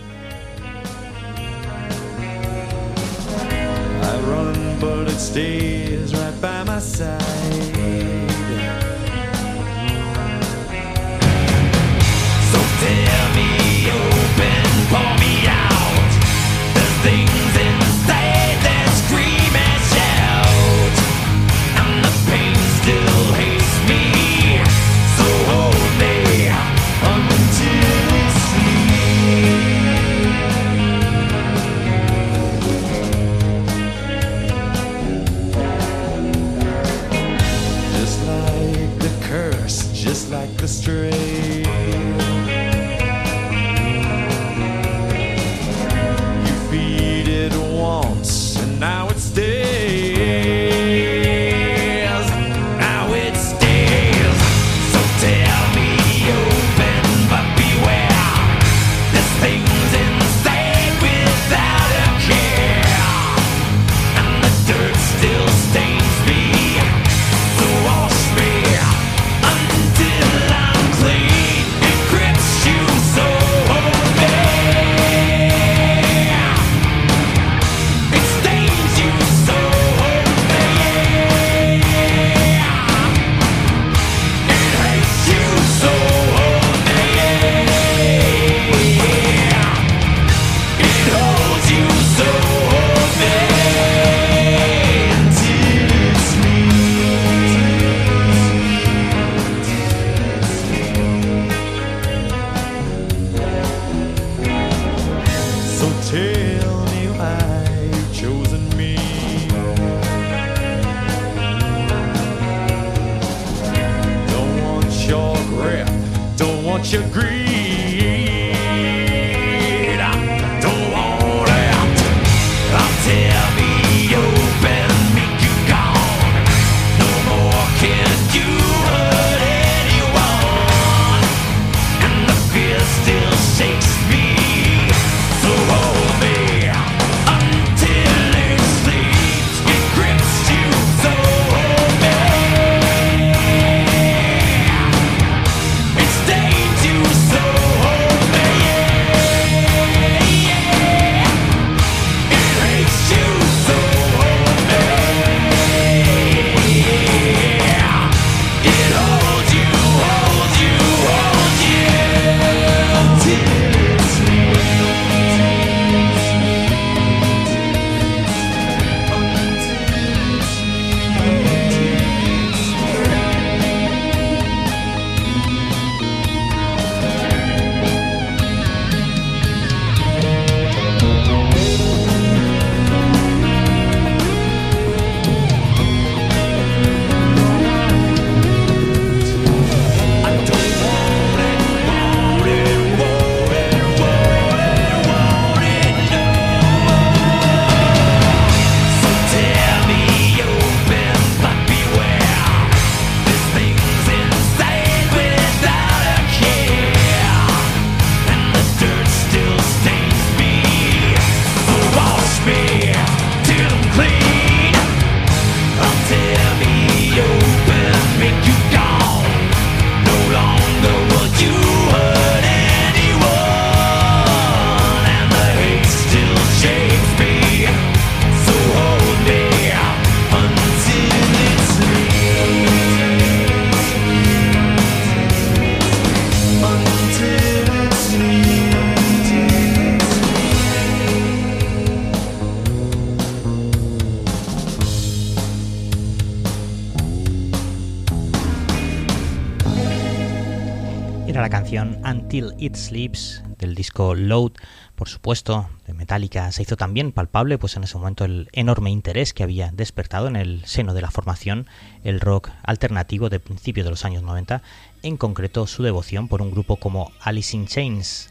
It Sleeps del disco Load, por supuesto, de Metallica, se hizo también palpable pues en ese momento el enorme interés que había despertado en el seno de la formación el rock alternativo de principios de los años 90, en concreto su devoción por un grupo como Alice in Chains.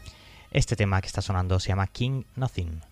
Este tema que está sonando se llama King Nothing.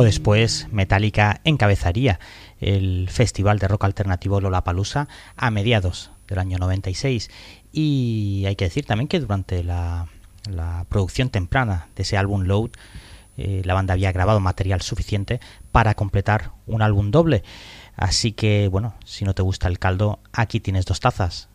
Poco después, Metallica encabezaría el festival de rock alternativo Lollapalooza a mediados del año 96 y hay que decir también que durante la, producción temprana de ese álbum Load eh, la banda había grabado material suficiente para completar un álbum doble. Así que, bueno, si no te gusta el caldo, aquí tienes dos tazas.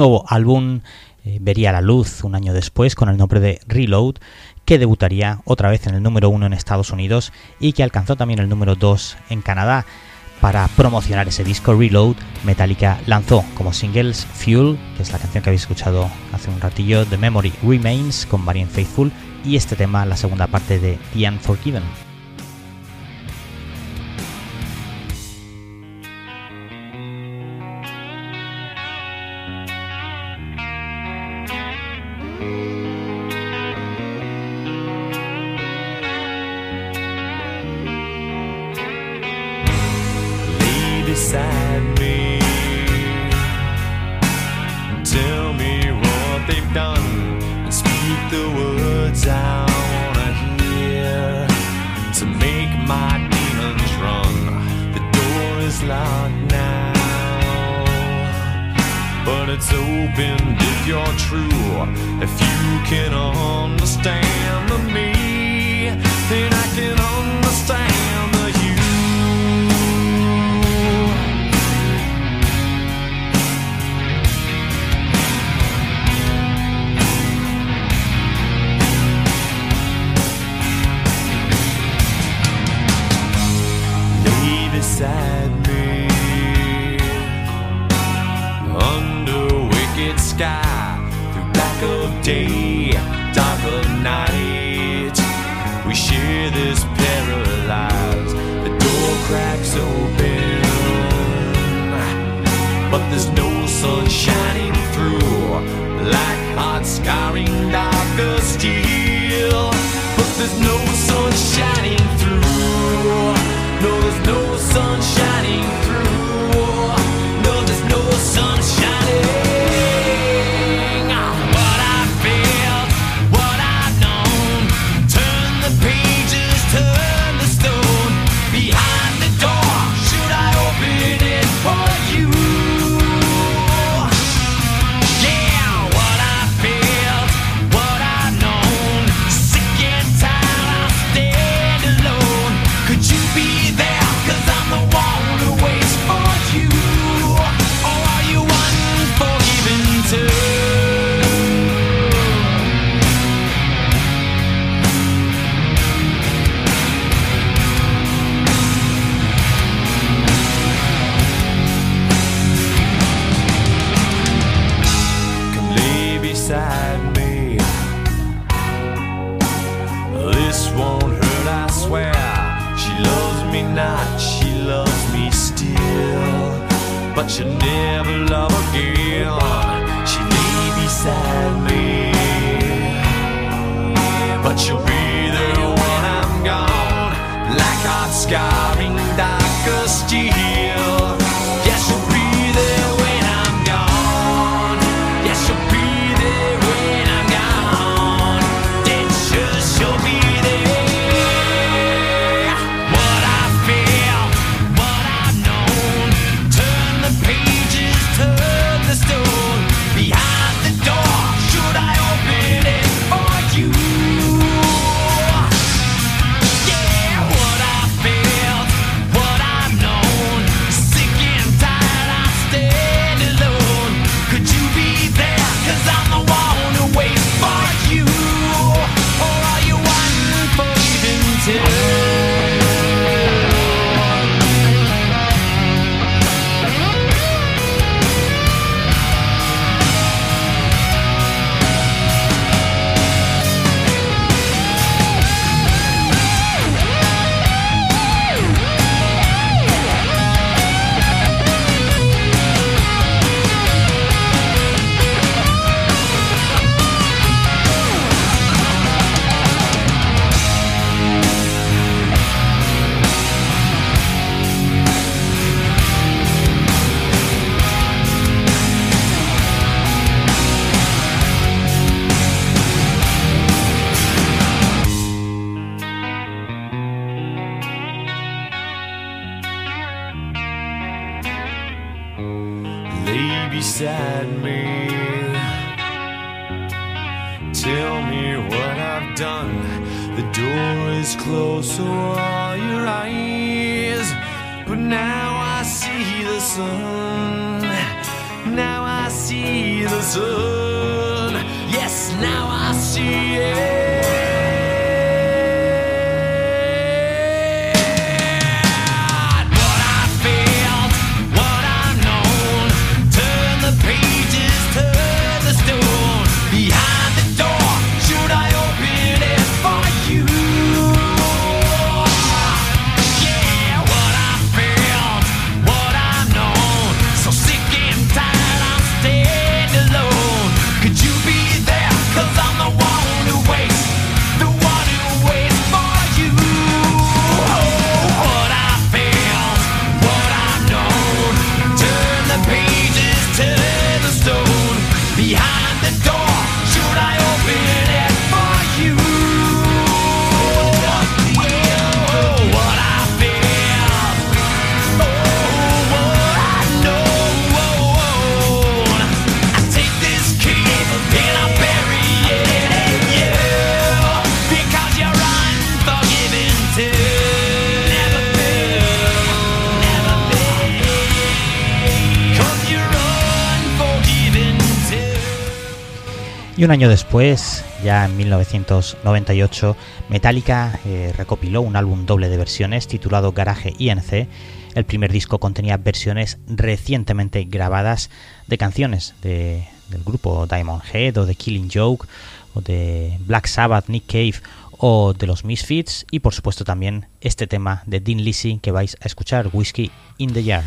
Nuevo álbum eh, vería la luz un año después con el nombre de Reload, que debutaría otra vez en el número uno en Estados Unidos y que alcanzó también el número 2 en Canadá. para promocionar ese disco Reload, Metallica lanzó como singles Fuel, que es la canción que habéis escuchado hace un ratillo, The Memory Remains con Marian Faithful y este tema, la segunda parte de The Unforgiven. Y un año después, ya en 1998, Metallica eh, recopiló un álbum doble de versiones titulado Garage INC. El primer disco contenía versiones recientemente grabadas de canciones del grupo Diamond Head o de Killing Joke o de Black Sabbath, Nick Cave o de los Misfits y por supuesto también este tema de Dean Lisi que vais a escuchar, Whiskey in the Jar.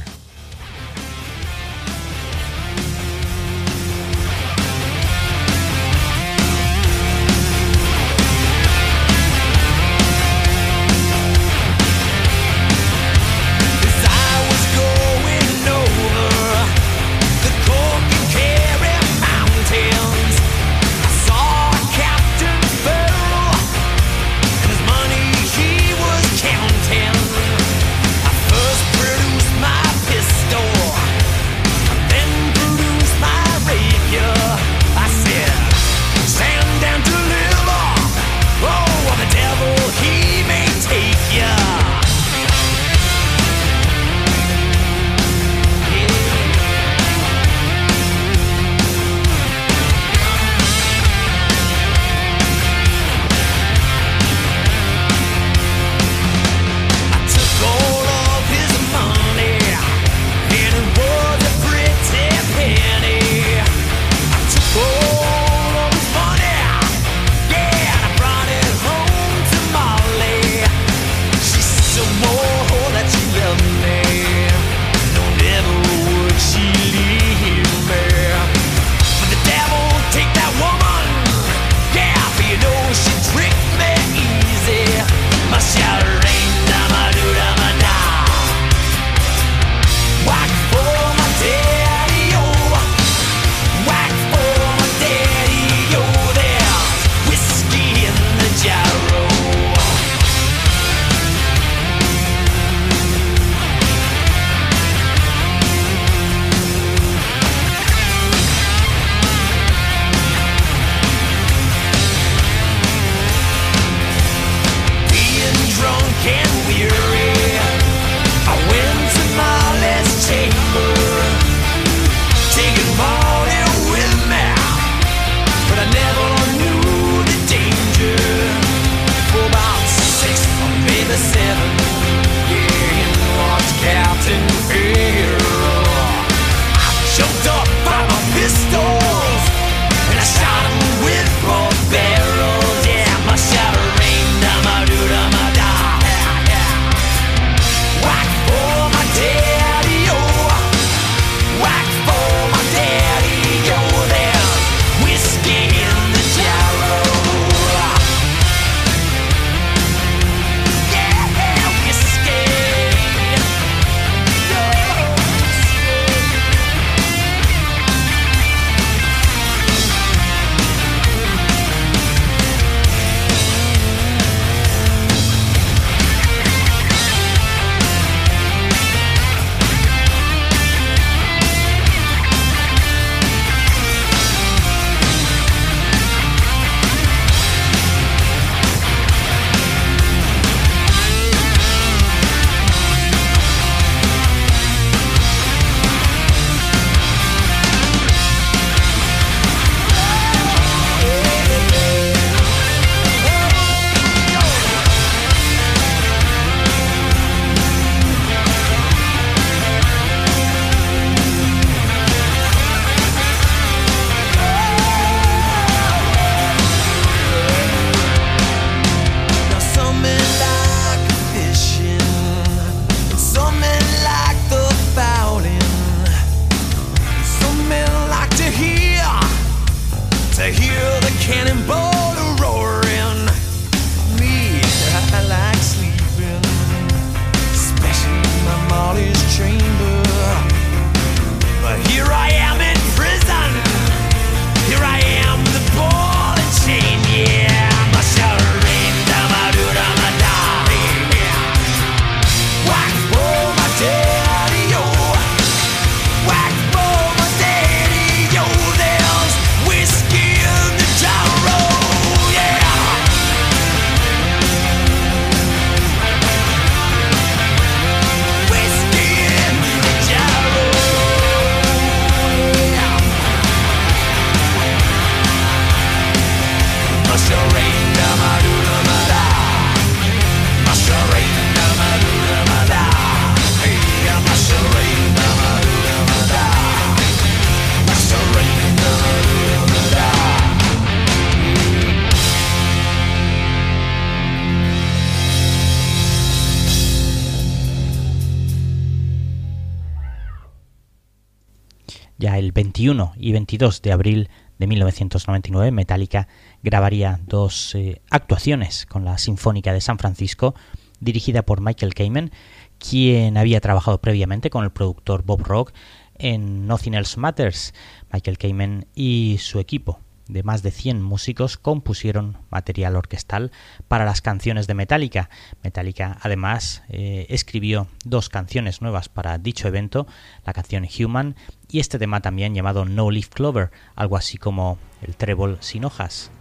22 de abril de 1999, Metallica grabaría dos eh, actuaciones con la Sinfónica de San Francisco, dirigida por Michael Kamen, quien había trabajado previamente con el productor Bob Rock en Nothing Else Matters. Michael Kamen y su equipo de más de 100 músicos compusieron material orquestal para las canciones de Metallica. Metallica además eh, escribió dos canciones nuevas para dicho evento, la canción Human y este tema también llamado No Leaf Clover, algo así como el trébol sin hojas.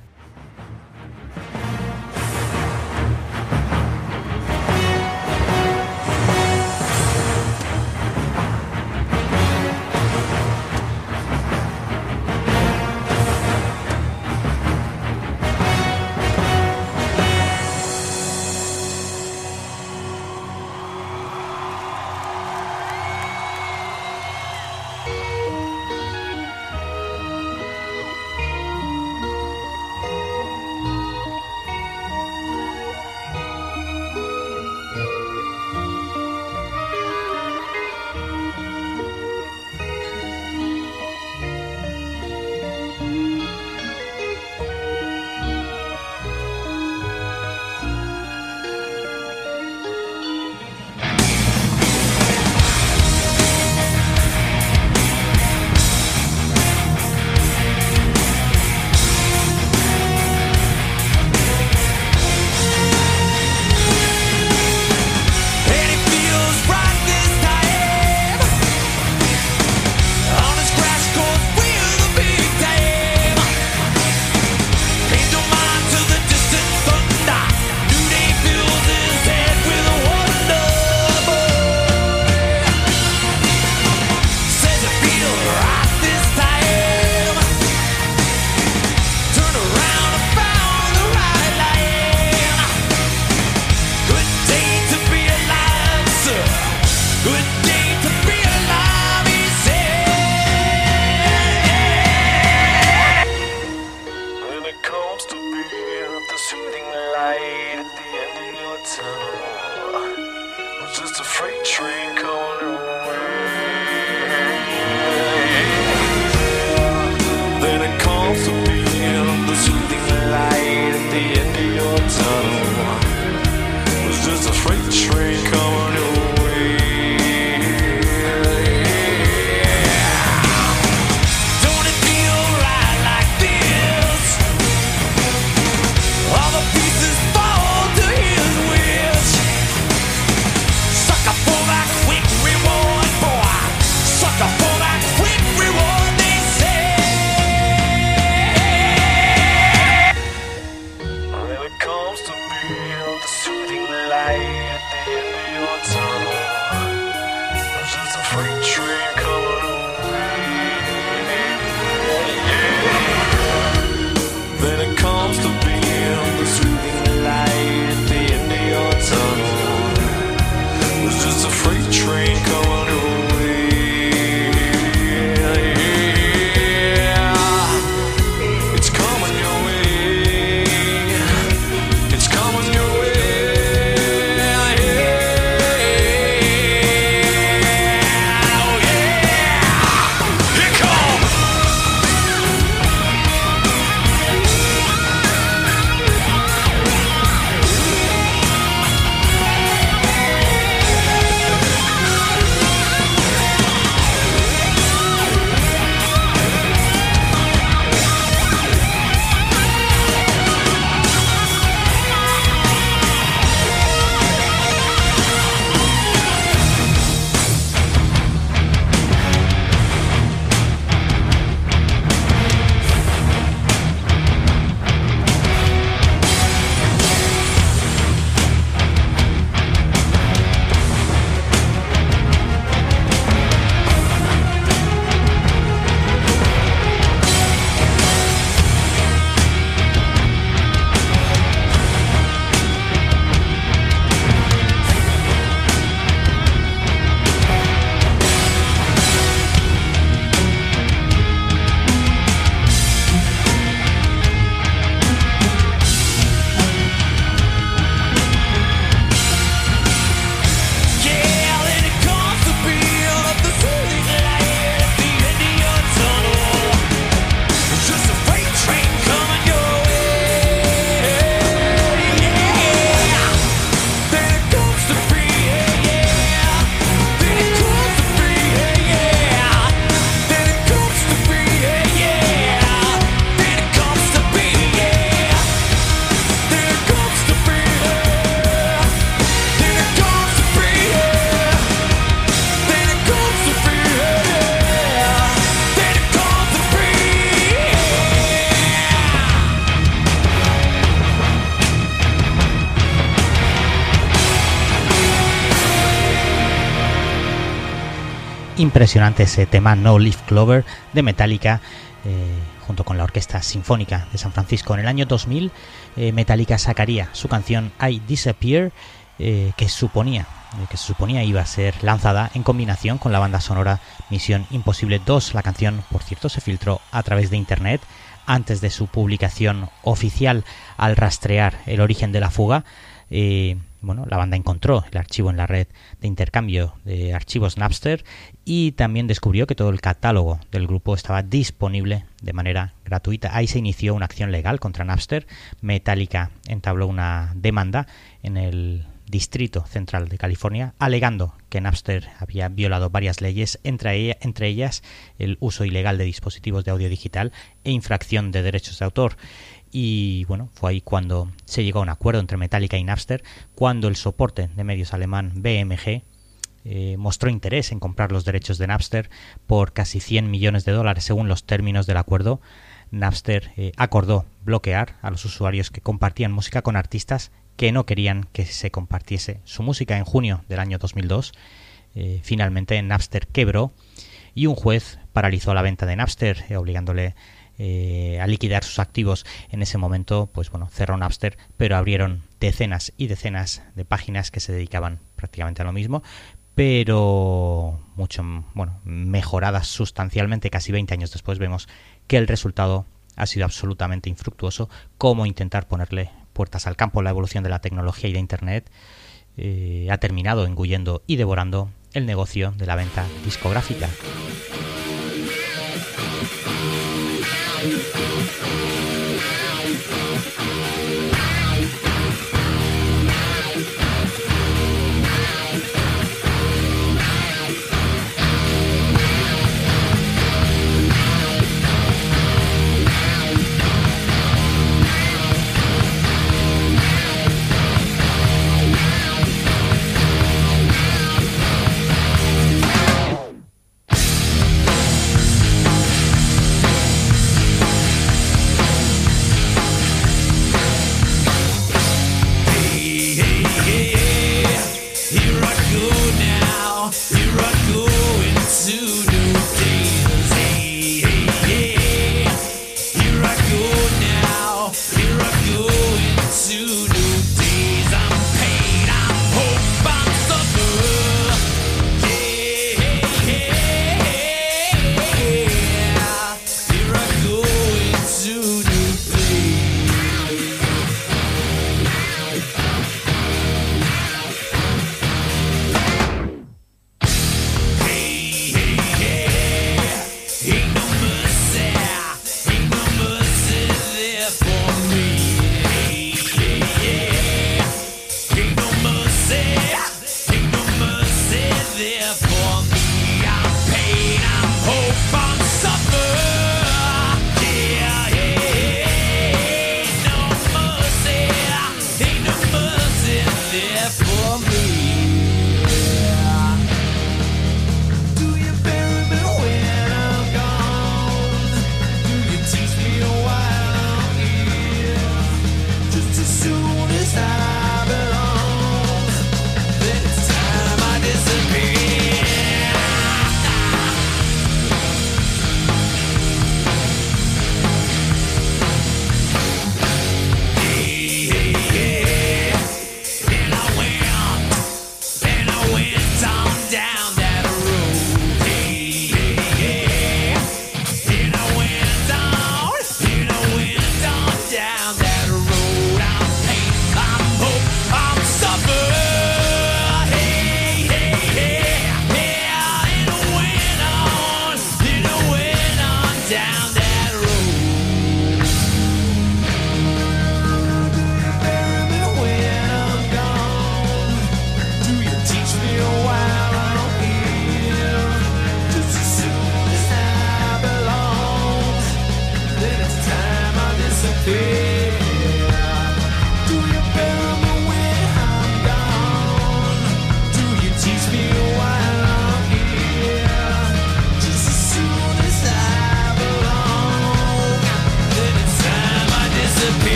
Impresionante ese tema No Leaf Clover de Metallica. Eh, junto con la Orquesta Sinfónica de San Francisco. En el año 2000, eh, Metallica sacaría su canción I Disappear, eh, que suponía que suponía iba a ser lanzada en combinación con la banda sonora Misión Imposible 2. La canción, por cierto, se filtró a través de internet antes de su publicación oficial al rastrear el origen de la fuga. Bueno, la banda encontró el archivo en la red de intercambio de archivos Napster y también descubrió que todo el catálogo del grupo estaba disponible de manera gratuita. Ahí se inició una acción legal contra Napster. Metallica entabló una demanda en el Distrito Central de California, alegando que Napster había violado varias leyes, entre, entre ellas el uso ilegal de dispositivos de audio digital e infracción de derechos de autor. Y bueno, fue ahí cuando se llegó a un acuerdo entre Metallica y Napster, cuando el soporte de medios alemán BMG eh, mostró interés en comprar los derechos de Napster por casi 100 millones de dólares según los términos del acuerdo. Napster eh, acordó bloquear a los usuarios que compartían música con artistas que no querían que se compartiese su música en junio del año 2002. Eh, finalmente Napster quebró y un juez paralizó la venta de Napster, obligándole eh, a liquidar sus activos. En ese momento, pues bueno, cerró Napster, pero abrieron decenas y decenas de páginas que se dedicaban prácticamente a lo mismo, pero mucho, bueno, mejoradas sustancialmente, casi 20 años después vemos que el resultado ha sido absolutamente infructuoso, como intentar ponerle puertas al campo. La evolución de la tecnología y de Internet eh, ha terminado engullendo y devorando el negocio de la venta discográfica. Música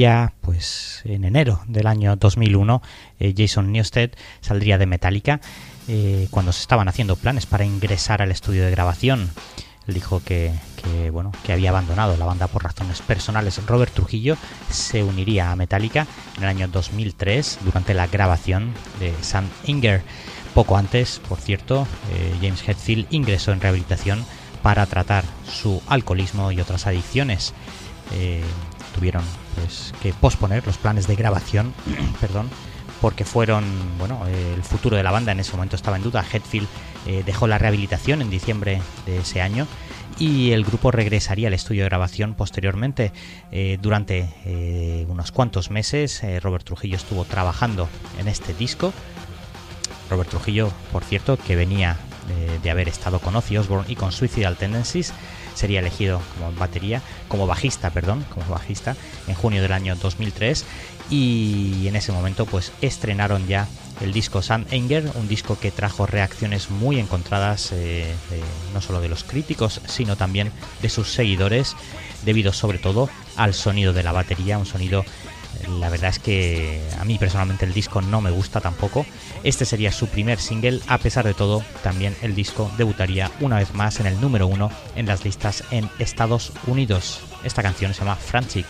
ya pues en enero del año 2001 eh, Jason Newsted saldría de Metallica eh, cuando se estaban haciendo planes para ingresar al estudio de grabación. Él dijo que, bueno, que había abandonado la banda por razones personales. Robert Trujillo se uniría a Metallica en el año 2003 durante la grabación de Sam Inger. Poco antes, por cierto, eh, James Hetfield ingresó en rehabilitación para tratar su alcoholismo y otras adicciones. Tuvieron pues, que posponer los planes de grabación, perdón, porque fueron, bueno, el futuro de la banda en ese momento estaba en duda. Hetfield eh, dejó la rehabilitación en diciembre de ese año y el grupo regresaría al estudio de grabación posteriormente. Eh, durante eh, unos cuantos meses Robert Trujillo estuvo trabajando en este disco. Robert Trujillo, por cierto, que venía de haber estado con Ozzy Osbourne y con Suicidal Tendencies, sería elegido como batería, como bajista, perdón, como bajista en junio del año 2003 y en ese momento pues estrenaron ya el disco Sam Enger, un disco que trajo reacciones muy encontradas eh, no solo de los críticos sino también de sus seguidores debido sobre todo al sonido de la batería, un sonido la verdad es que a mí personalmente el disco no me gusta tampoco. Este sería su primer single, a pesar de todo, también el disco debutaría una vez más en el número uno en las listas en Estados Unidos. Esta canción se llama Frantic.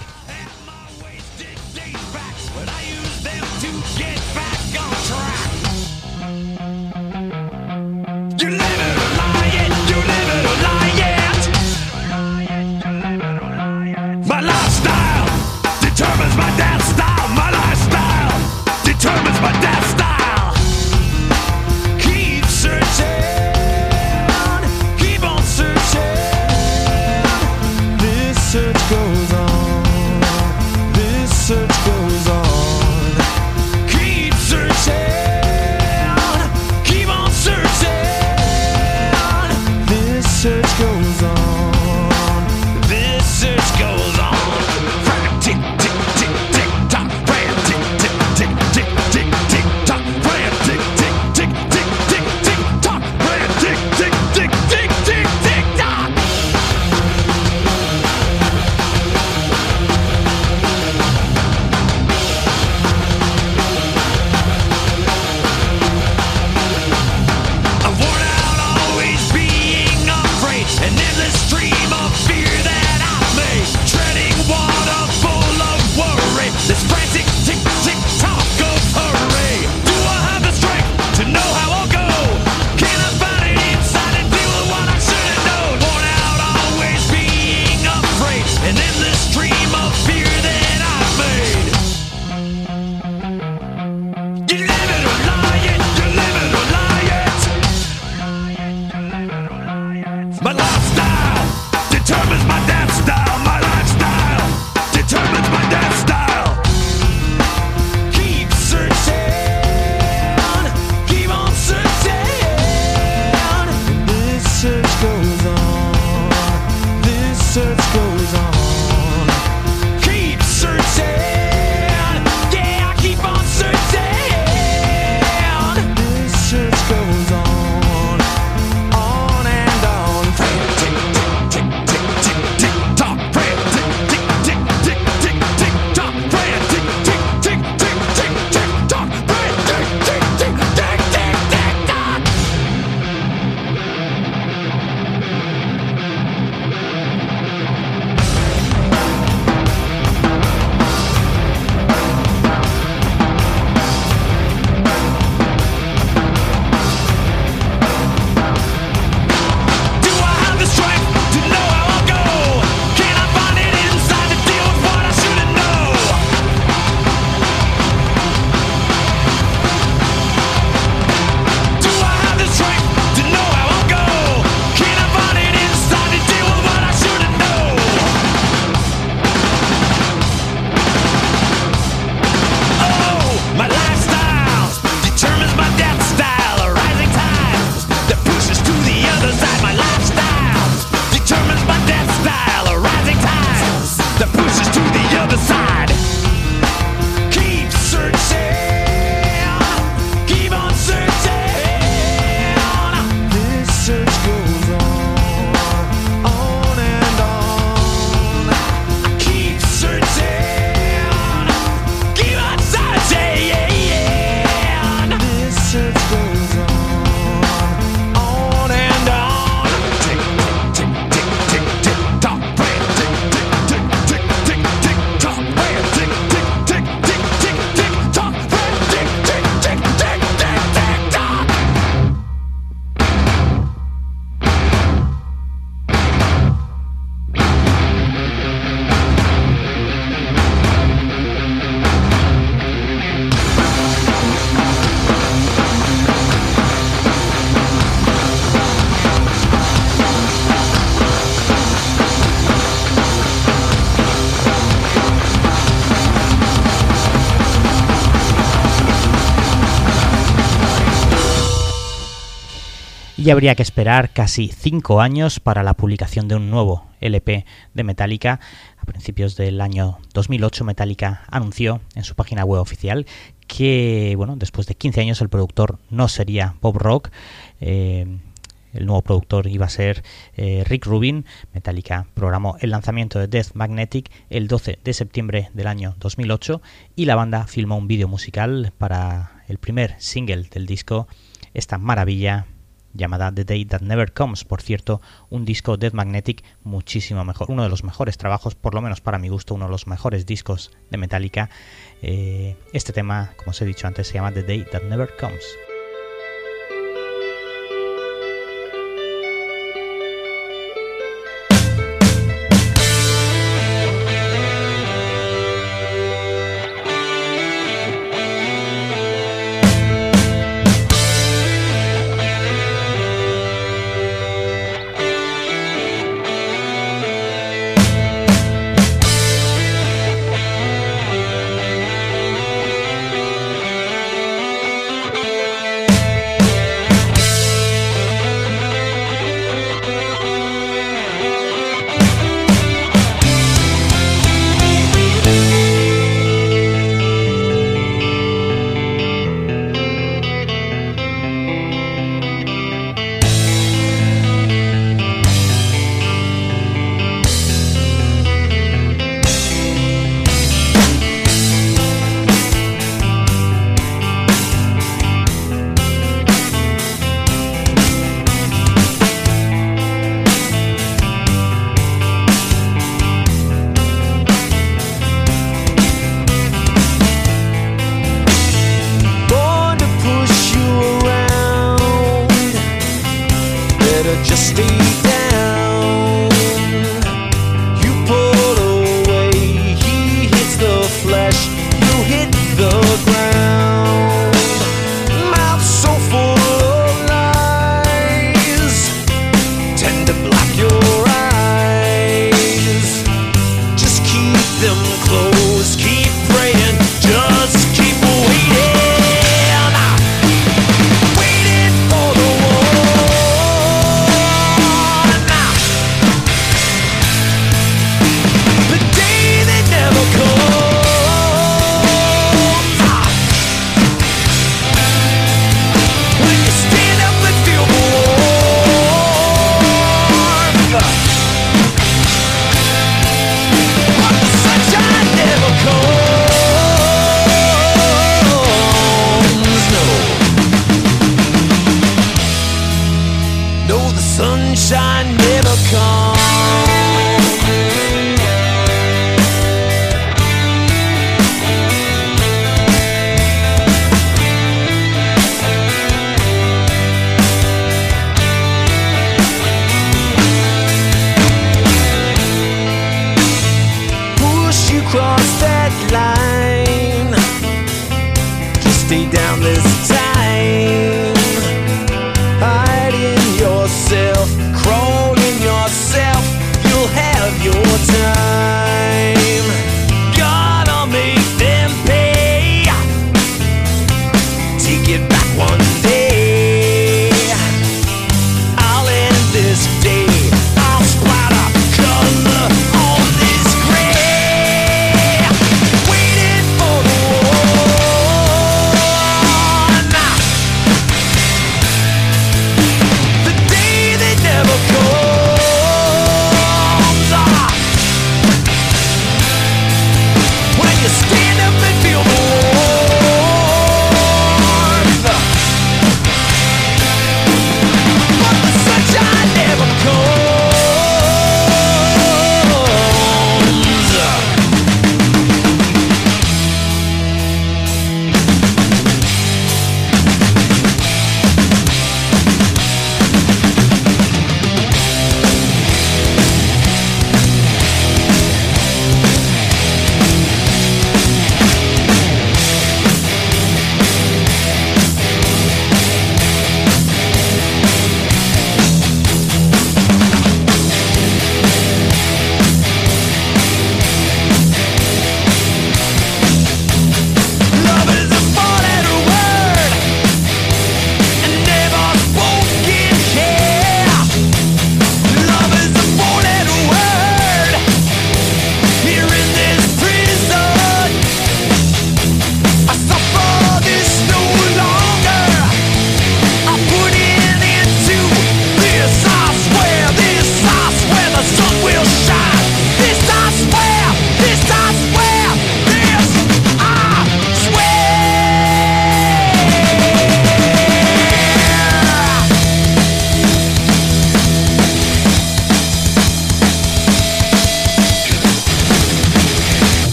Habría que esperar casi cinco años para la publicación de un nuevo LP de Metallica. A principios del año 2008 Metallica anunció en su página web oficial que, bueno, después de 15 años el productor no sería Bob Rock. Eh, el nuevo productor iba a ser eh, Rick Rubin. Metallica programó el lanzamiento de Death Magnetic el 12 de septiembre del año 2008 y la banda filmó un vídeo musical para el primer single del disco, esta maravilla llamada The Day That Never Comes. Por cierto, un disco Death Magnetic muchísimo mejor, uno de los mejores trabajos, por lo menos para mi gusto, uno de los mejores discos de Metallica. Eh, este tema, como os he dicho antes, se llama The Day That Never Comes.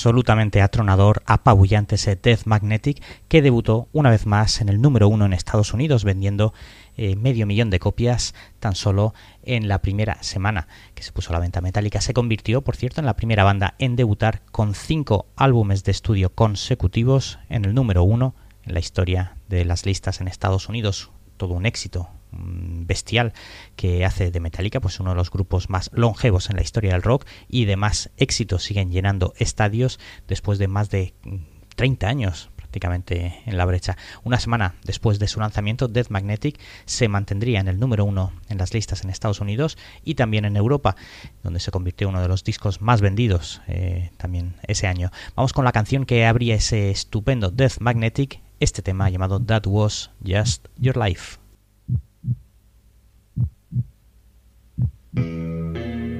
Absolutamente atronador, apabullante ese Death Magnetic, que debutó una vez más en el número uno en Estados Unidos, vendiendo eh, medio millón de copias tan solo en la primera semana que se puso a la venta metálica. Se convirtió, por cierto, en la primera banda en debutar con cinco álbumes de estudio consecutivos en el número uno en la historia de las listas en Estados Unidos. Todo un éxito, bestial que hace de Metallica pues uno de los grupos más longevos en la historia del rock y de más éxito siguen llenando estadios después de más de 30 años prácticamente en la brecha. Una semana después de su lanzamiento, Death Magnetic se mantendría en el número uno en las listas en Estados Unidos y también en Europa, donde se convirtió en uno de los discos más vendidos eh, también ese año. Vamos con la canción que abría ese estupendo Death Magnetic, este tema llamado That Was Just Your Life. うん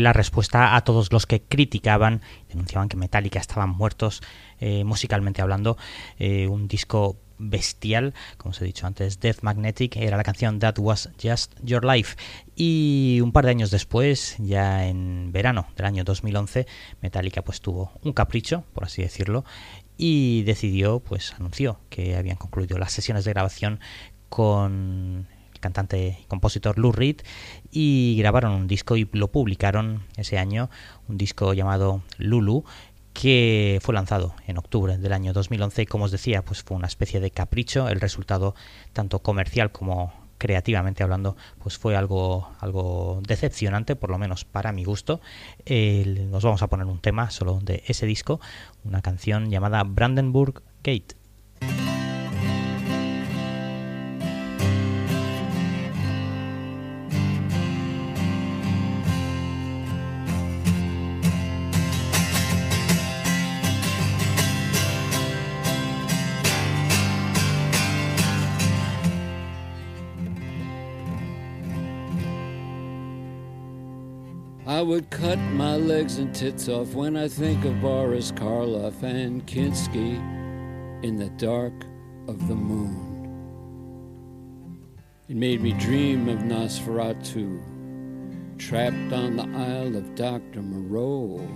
la respuesta a todos los que criticaban, denunciaban que Metallica estaban muertos eh, musicalmente hablando, eh, un disco bestial, como os he dicho antes, Death Magnetic era la canción That Was Just Your Life. Y un par de años después, ya en verano del año 2011, Metallica pues tuvo un capricho, por así decirlo, y decidió, pues anunció que habían concluido las sesiones de grabación con cantante y compositor Lou Reed y grabaron un disco y lo publicaron ese año, un disco llamado Lulu que fue lanzado en octubre del año 2011 y como os decía, pues fue una especie de capricho, el resultado tanto comercial como creativamente hablando, pues fue algo, algo decepcionante, por lo menos para mi gusto. nos vamos a poner un tema solo de ese disco, una canción llamada Brandenburg Gate. Would cut my legs and tits off when I think of Boris Karloff and Kinski in the dark of the moon. It made me dream of Nosferatu, trapped on the Isle of Dr. Moreau.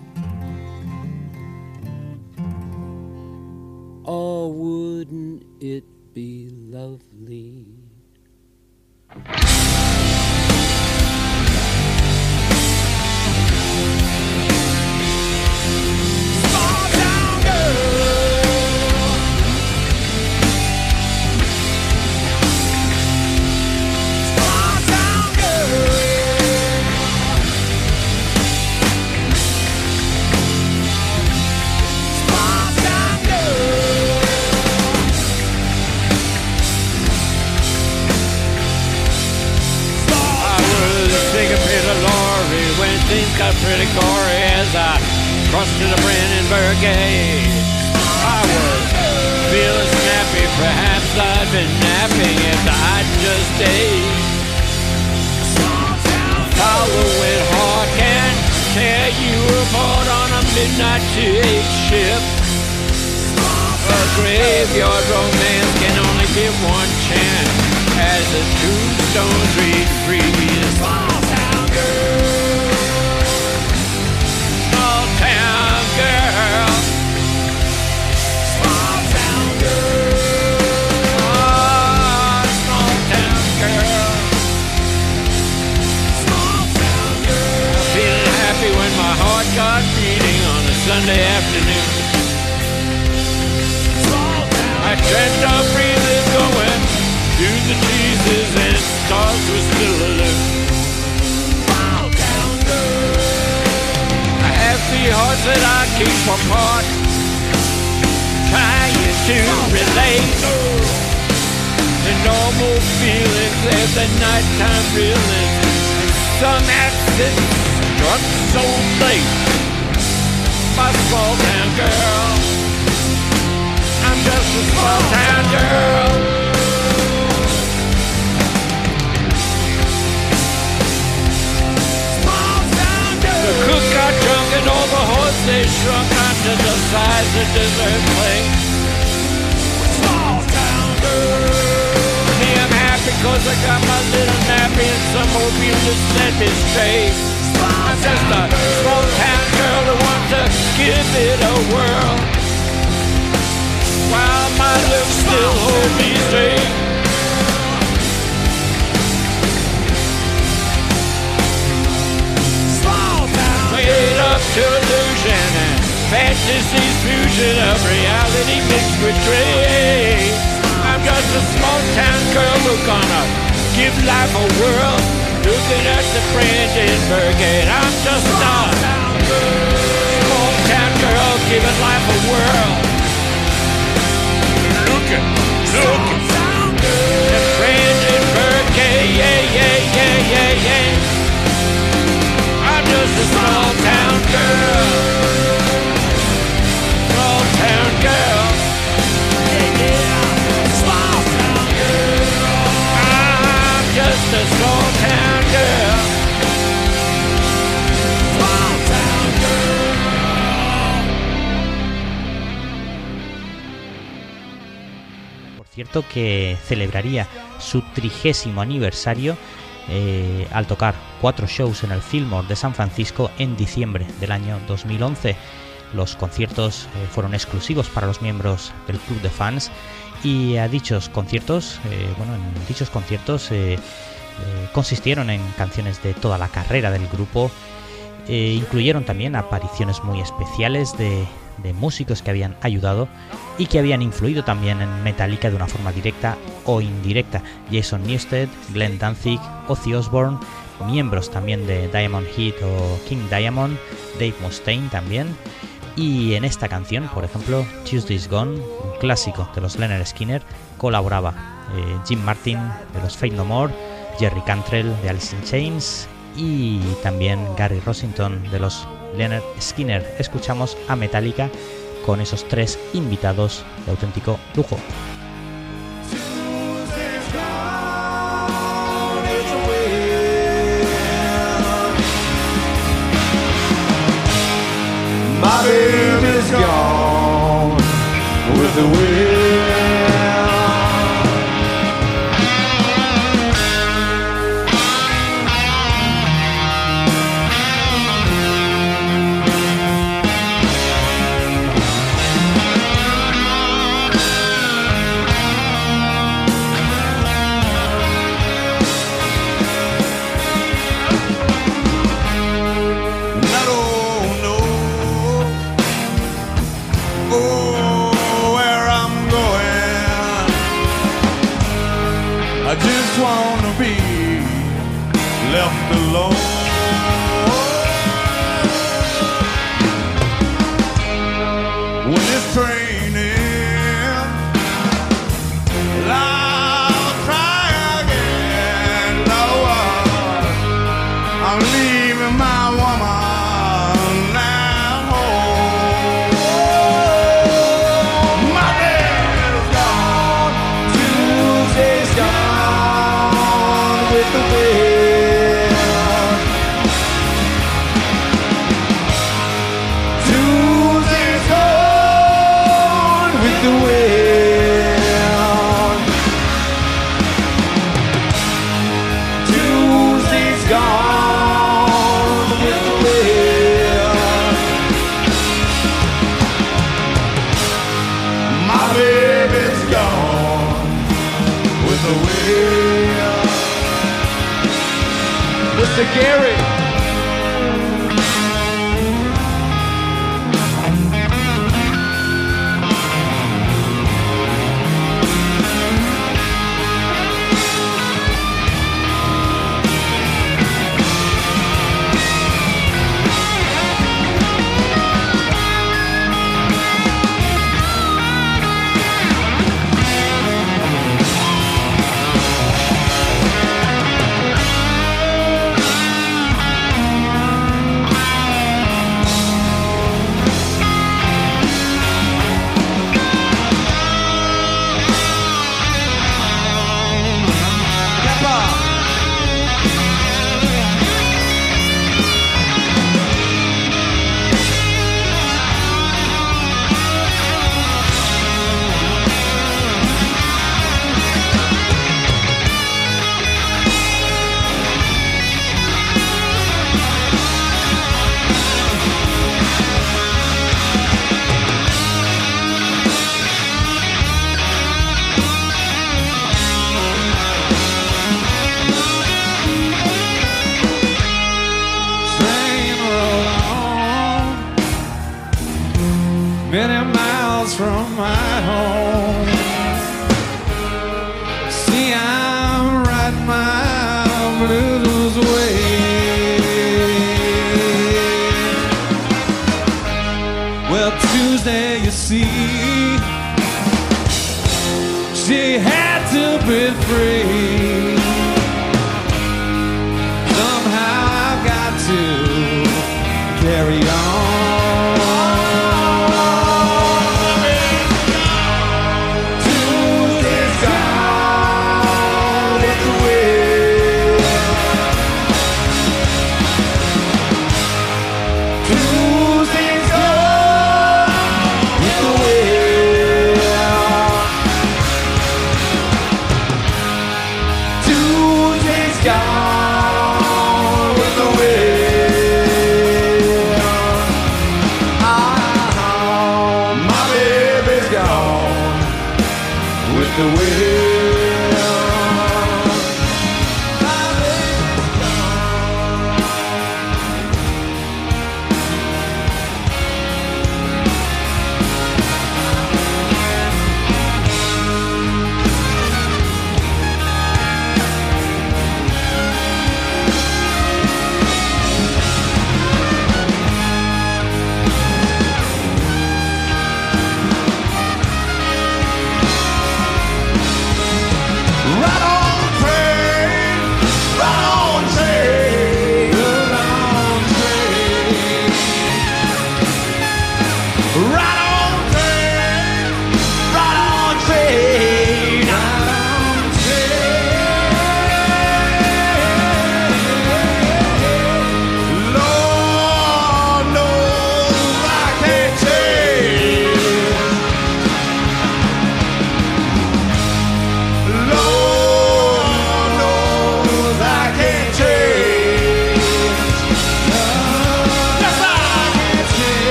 Oh, wouldn't it be lovely? Got pretty gory as I crossed to the Brandenburg Gate. I was feeling snappy, perhaps I'd been napping if I'd just stayed. Following hard can tear you apart on a midnight TH ship. A graveyard romance can only give one chance as the tombstones read free. Sunday afternoon. I dreamt of breathing going to the Jesus and stars were still alert. I have three hearts that I keep apart, trying to relate the normal feelings as the nighttime reeling. Some accidents struck so late my small town girl. I'm just a small town girl. The cook got drunk and all the horses shrunk the size of plate. Small town girl. Me, I'm cause I got my little nappy and some mobile to set me straight. I'm just a small town girl who wants to give it a whirl. While my lips still hold me straight. Small town. Made up to illusion and fantasy's fusion of reality mixed with dream. I'm just a small town girl who gonna give life a whirl. Looking at the Brandenburg Gate, I'm just a small town girl giving life a whirl. Looking, looking. At the Brandenburg Gate, yeah, yeah, yeah, yeah, yeah. I'm just a small town girl. Small town girl. Yeah, yeah. Small town girl. I'm just a small concierto que celebraría su trigésimo aniversario eh, al tocar cuatro shows en el Fillmore de San Francisco en diciembre del año 2011. Los conciertos eh, fueron exclusivos para los miembros del club de fans y a dichos conciertos, eh, bueno, en dichos conciertos consistieron en canciones de toda la carrera del grupo, incluyeron también apariciones muy especiales de de músicos que habían ayudado y que habían influido también en Metallica de una forma directa o indirecta. Jason Newsted, Glenn Danzig, Ozzy Osbourne, miembros también de Diamond Heat o King Diamond, Dave Mustaine también. Y en esta canción, por ejemplo, Tuesday's Gone, un clásico de los Leonard Skinner, colaboraba eh, Jim Martin de los Fate No More, Jerry Cantrell de Alice in Chains y también Gary Rossington de los Leonard Skinner. Escuchamos a Metallica con esos tres invitados de auténtico lujo.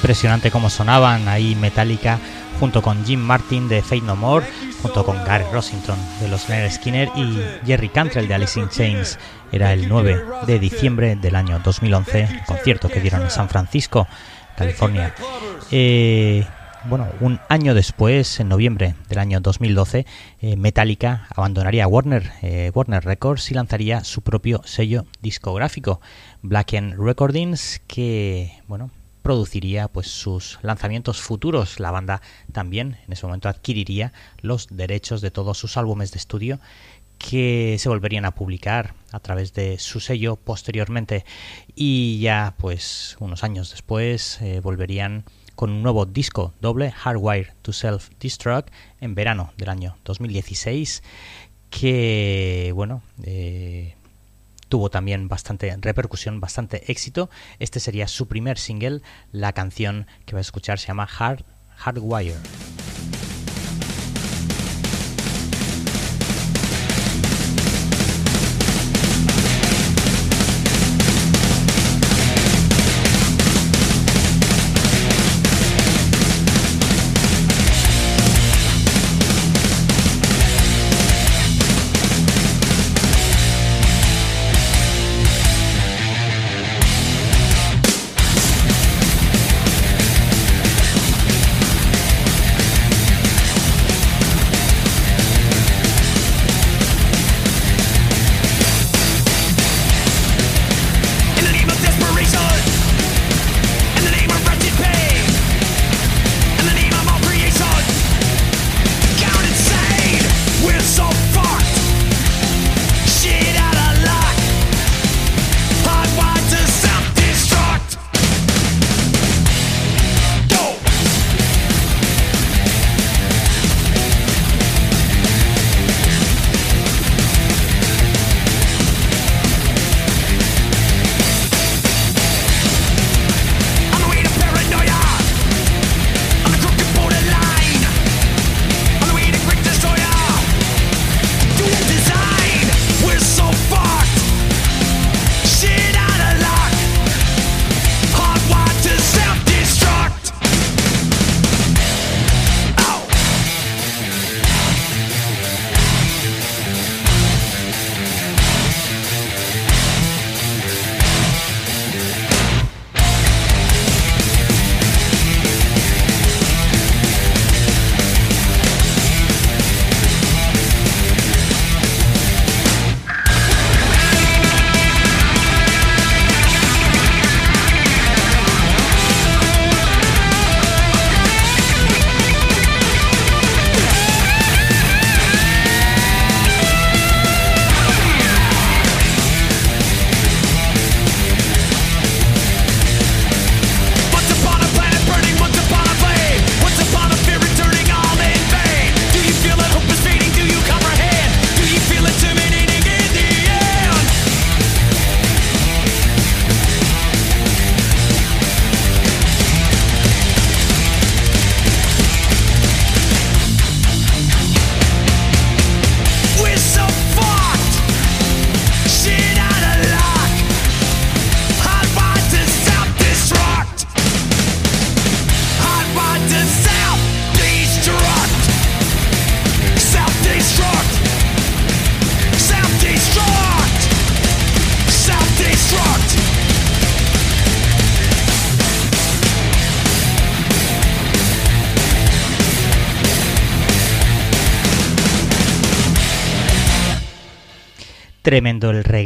Impresionante como sonaban ahí Metallica junto con Jim Martin de Fate No More, junto con Gary Rossington de los Leonard Skinner y Jerry Cantrell de Alice in Chains. Era el 9 de diciembre del año 2011, concierto que dieron en San Francisco, California. Eh, bueno, un año después, en noviembre del año 2012, eh, Metallica abandonaría Warner, eh, Warner Records y lanzaría su propio sello discográfico, Black End Recordings, que bueno produciría pues sus lanzamientos futuros. La banda también en ese momento adquiriría los derechos de todos sus álbumes de estudio que se volverían a publicar a través de su sello posteriormente y ya pues unos años después eh, volverían con un nuevo disco doble Hardwire to Self Destruct en verano del año 2016 que bueno eh, tuvo también bastante repercusión, bastante éxito. Este sería su primer single. La canción que va a escuchar se llama Hard Hardwire.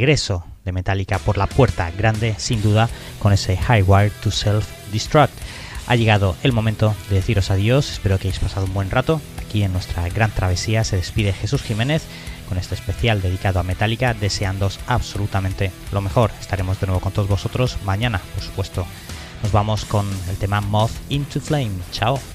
De Metallica por la puerta grande, sin duda, con ese High Wire to Self-Destruct. Ha llegado el momento de deciros adiós, espero que hayáis pasado un buen rato. Aquí en nuestra gran travesía se despide Jesús Jiménez con este especial dedicado a Metallica, deseándos absolutamente lo mejor. Estaremos de nuevo con todos vosotros mañana, por supuesto. Nos vamos con el tema Moth into Flame. Chao.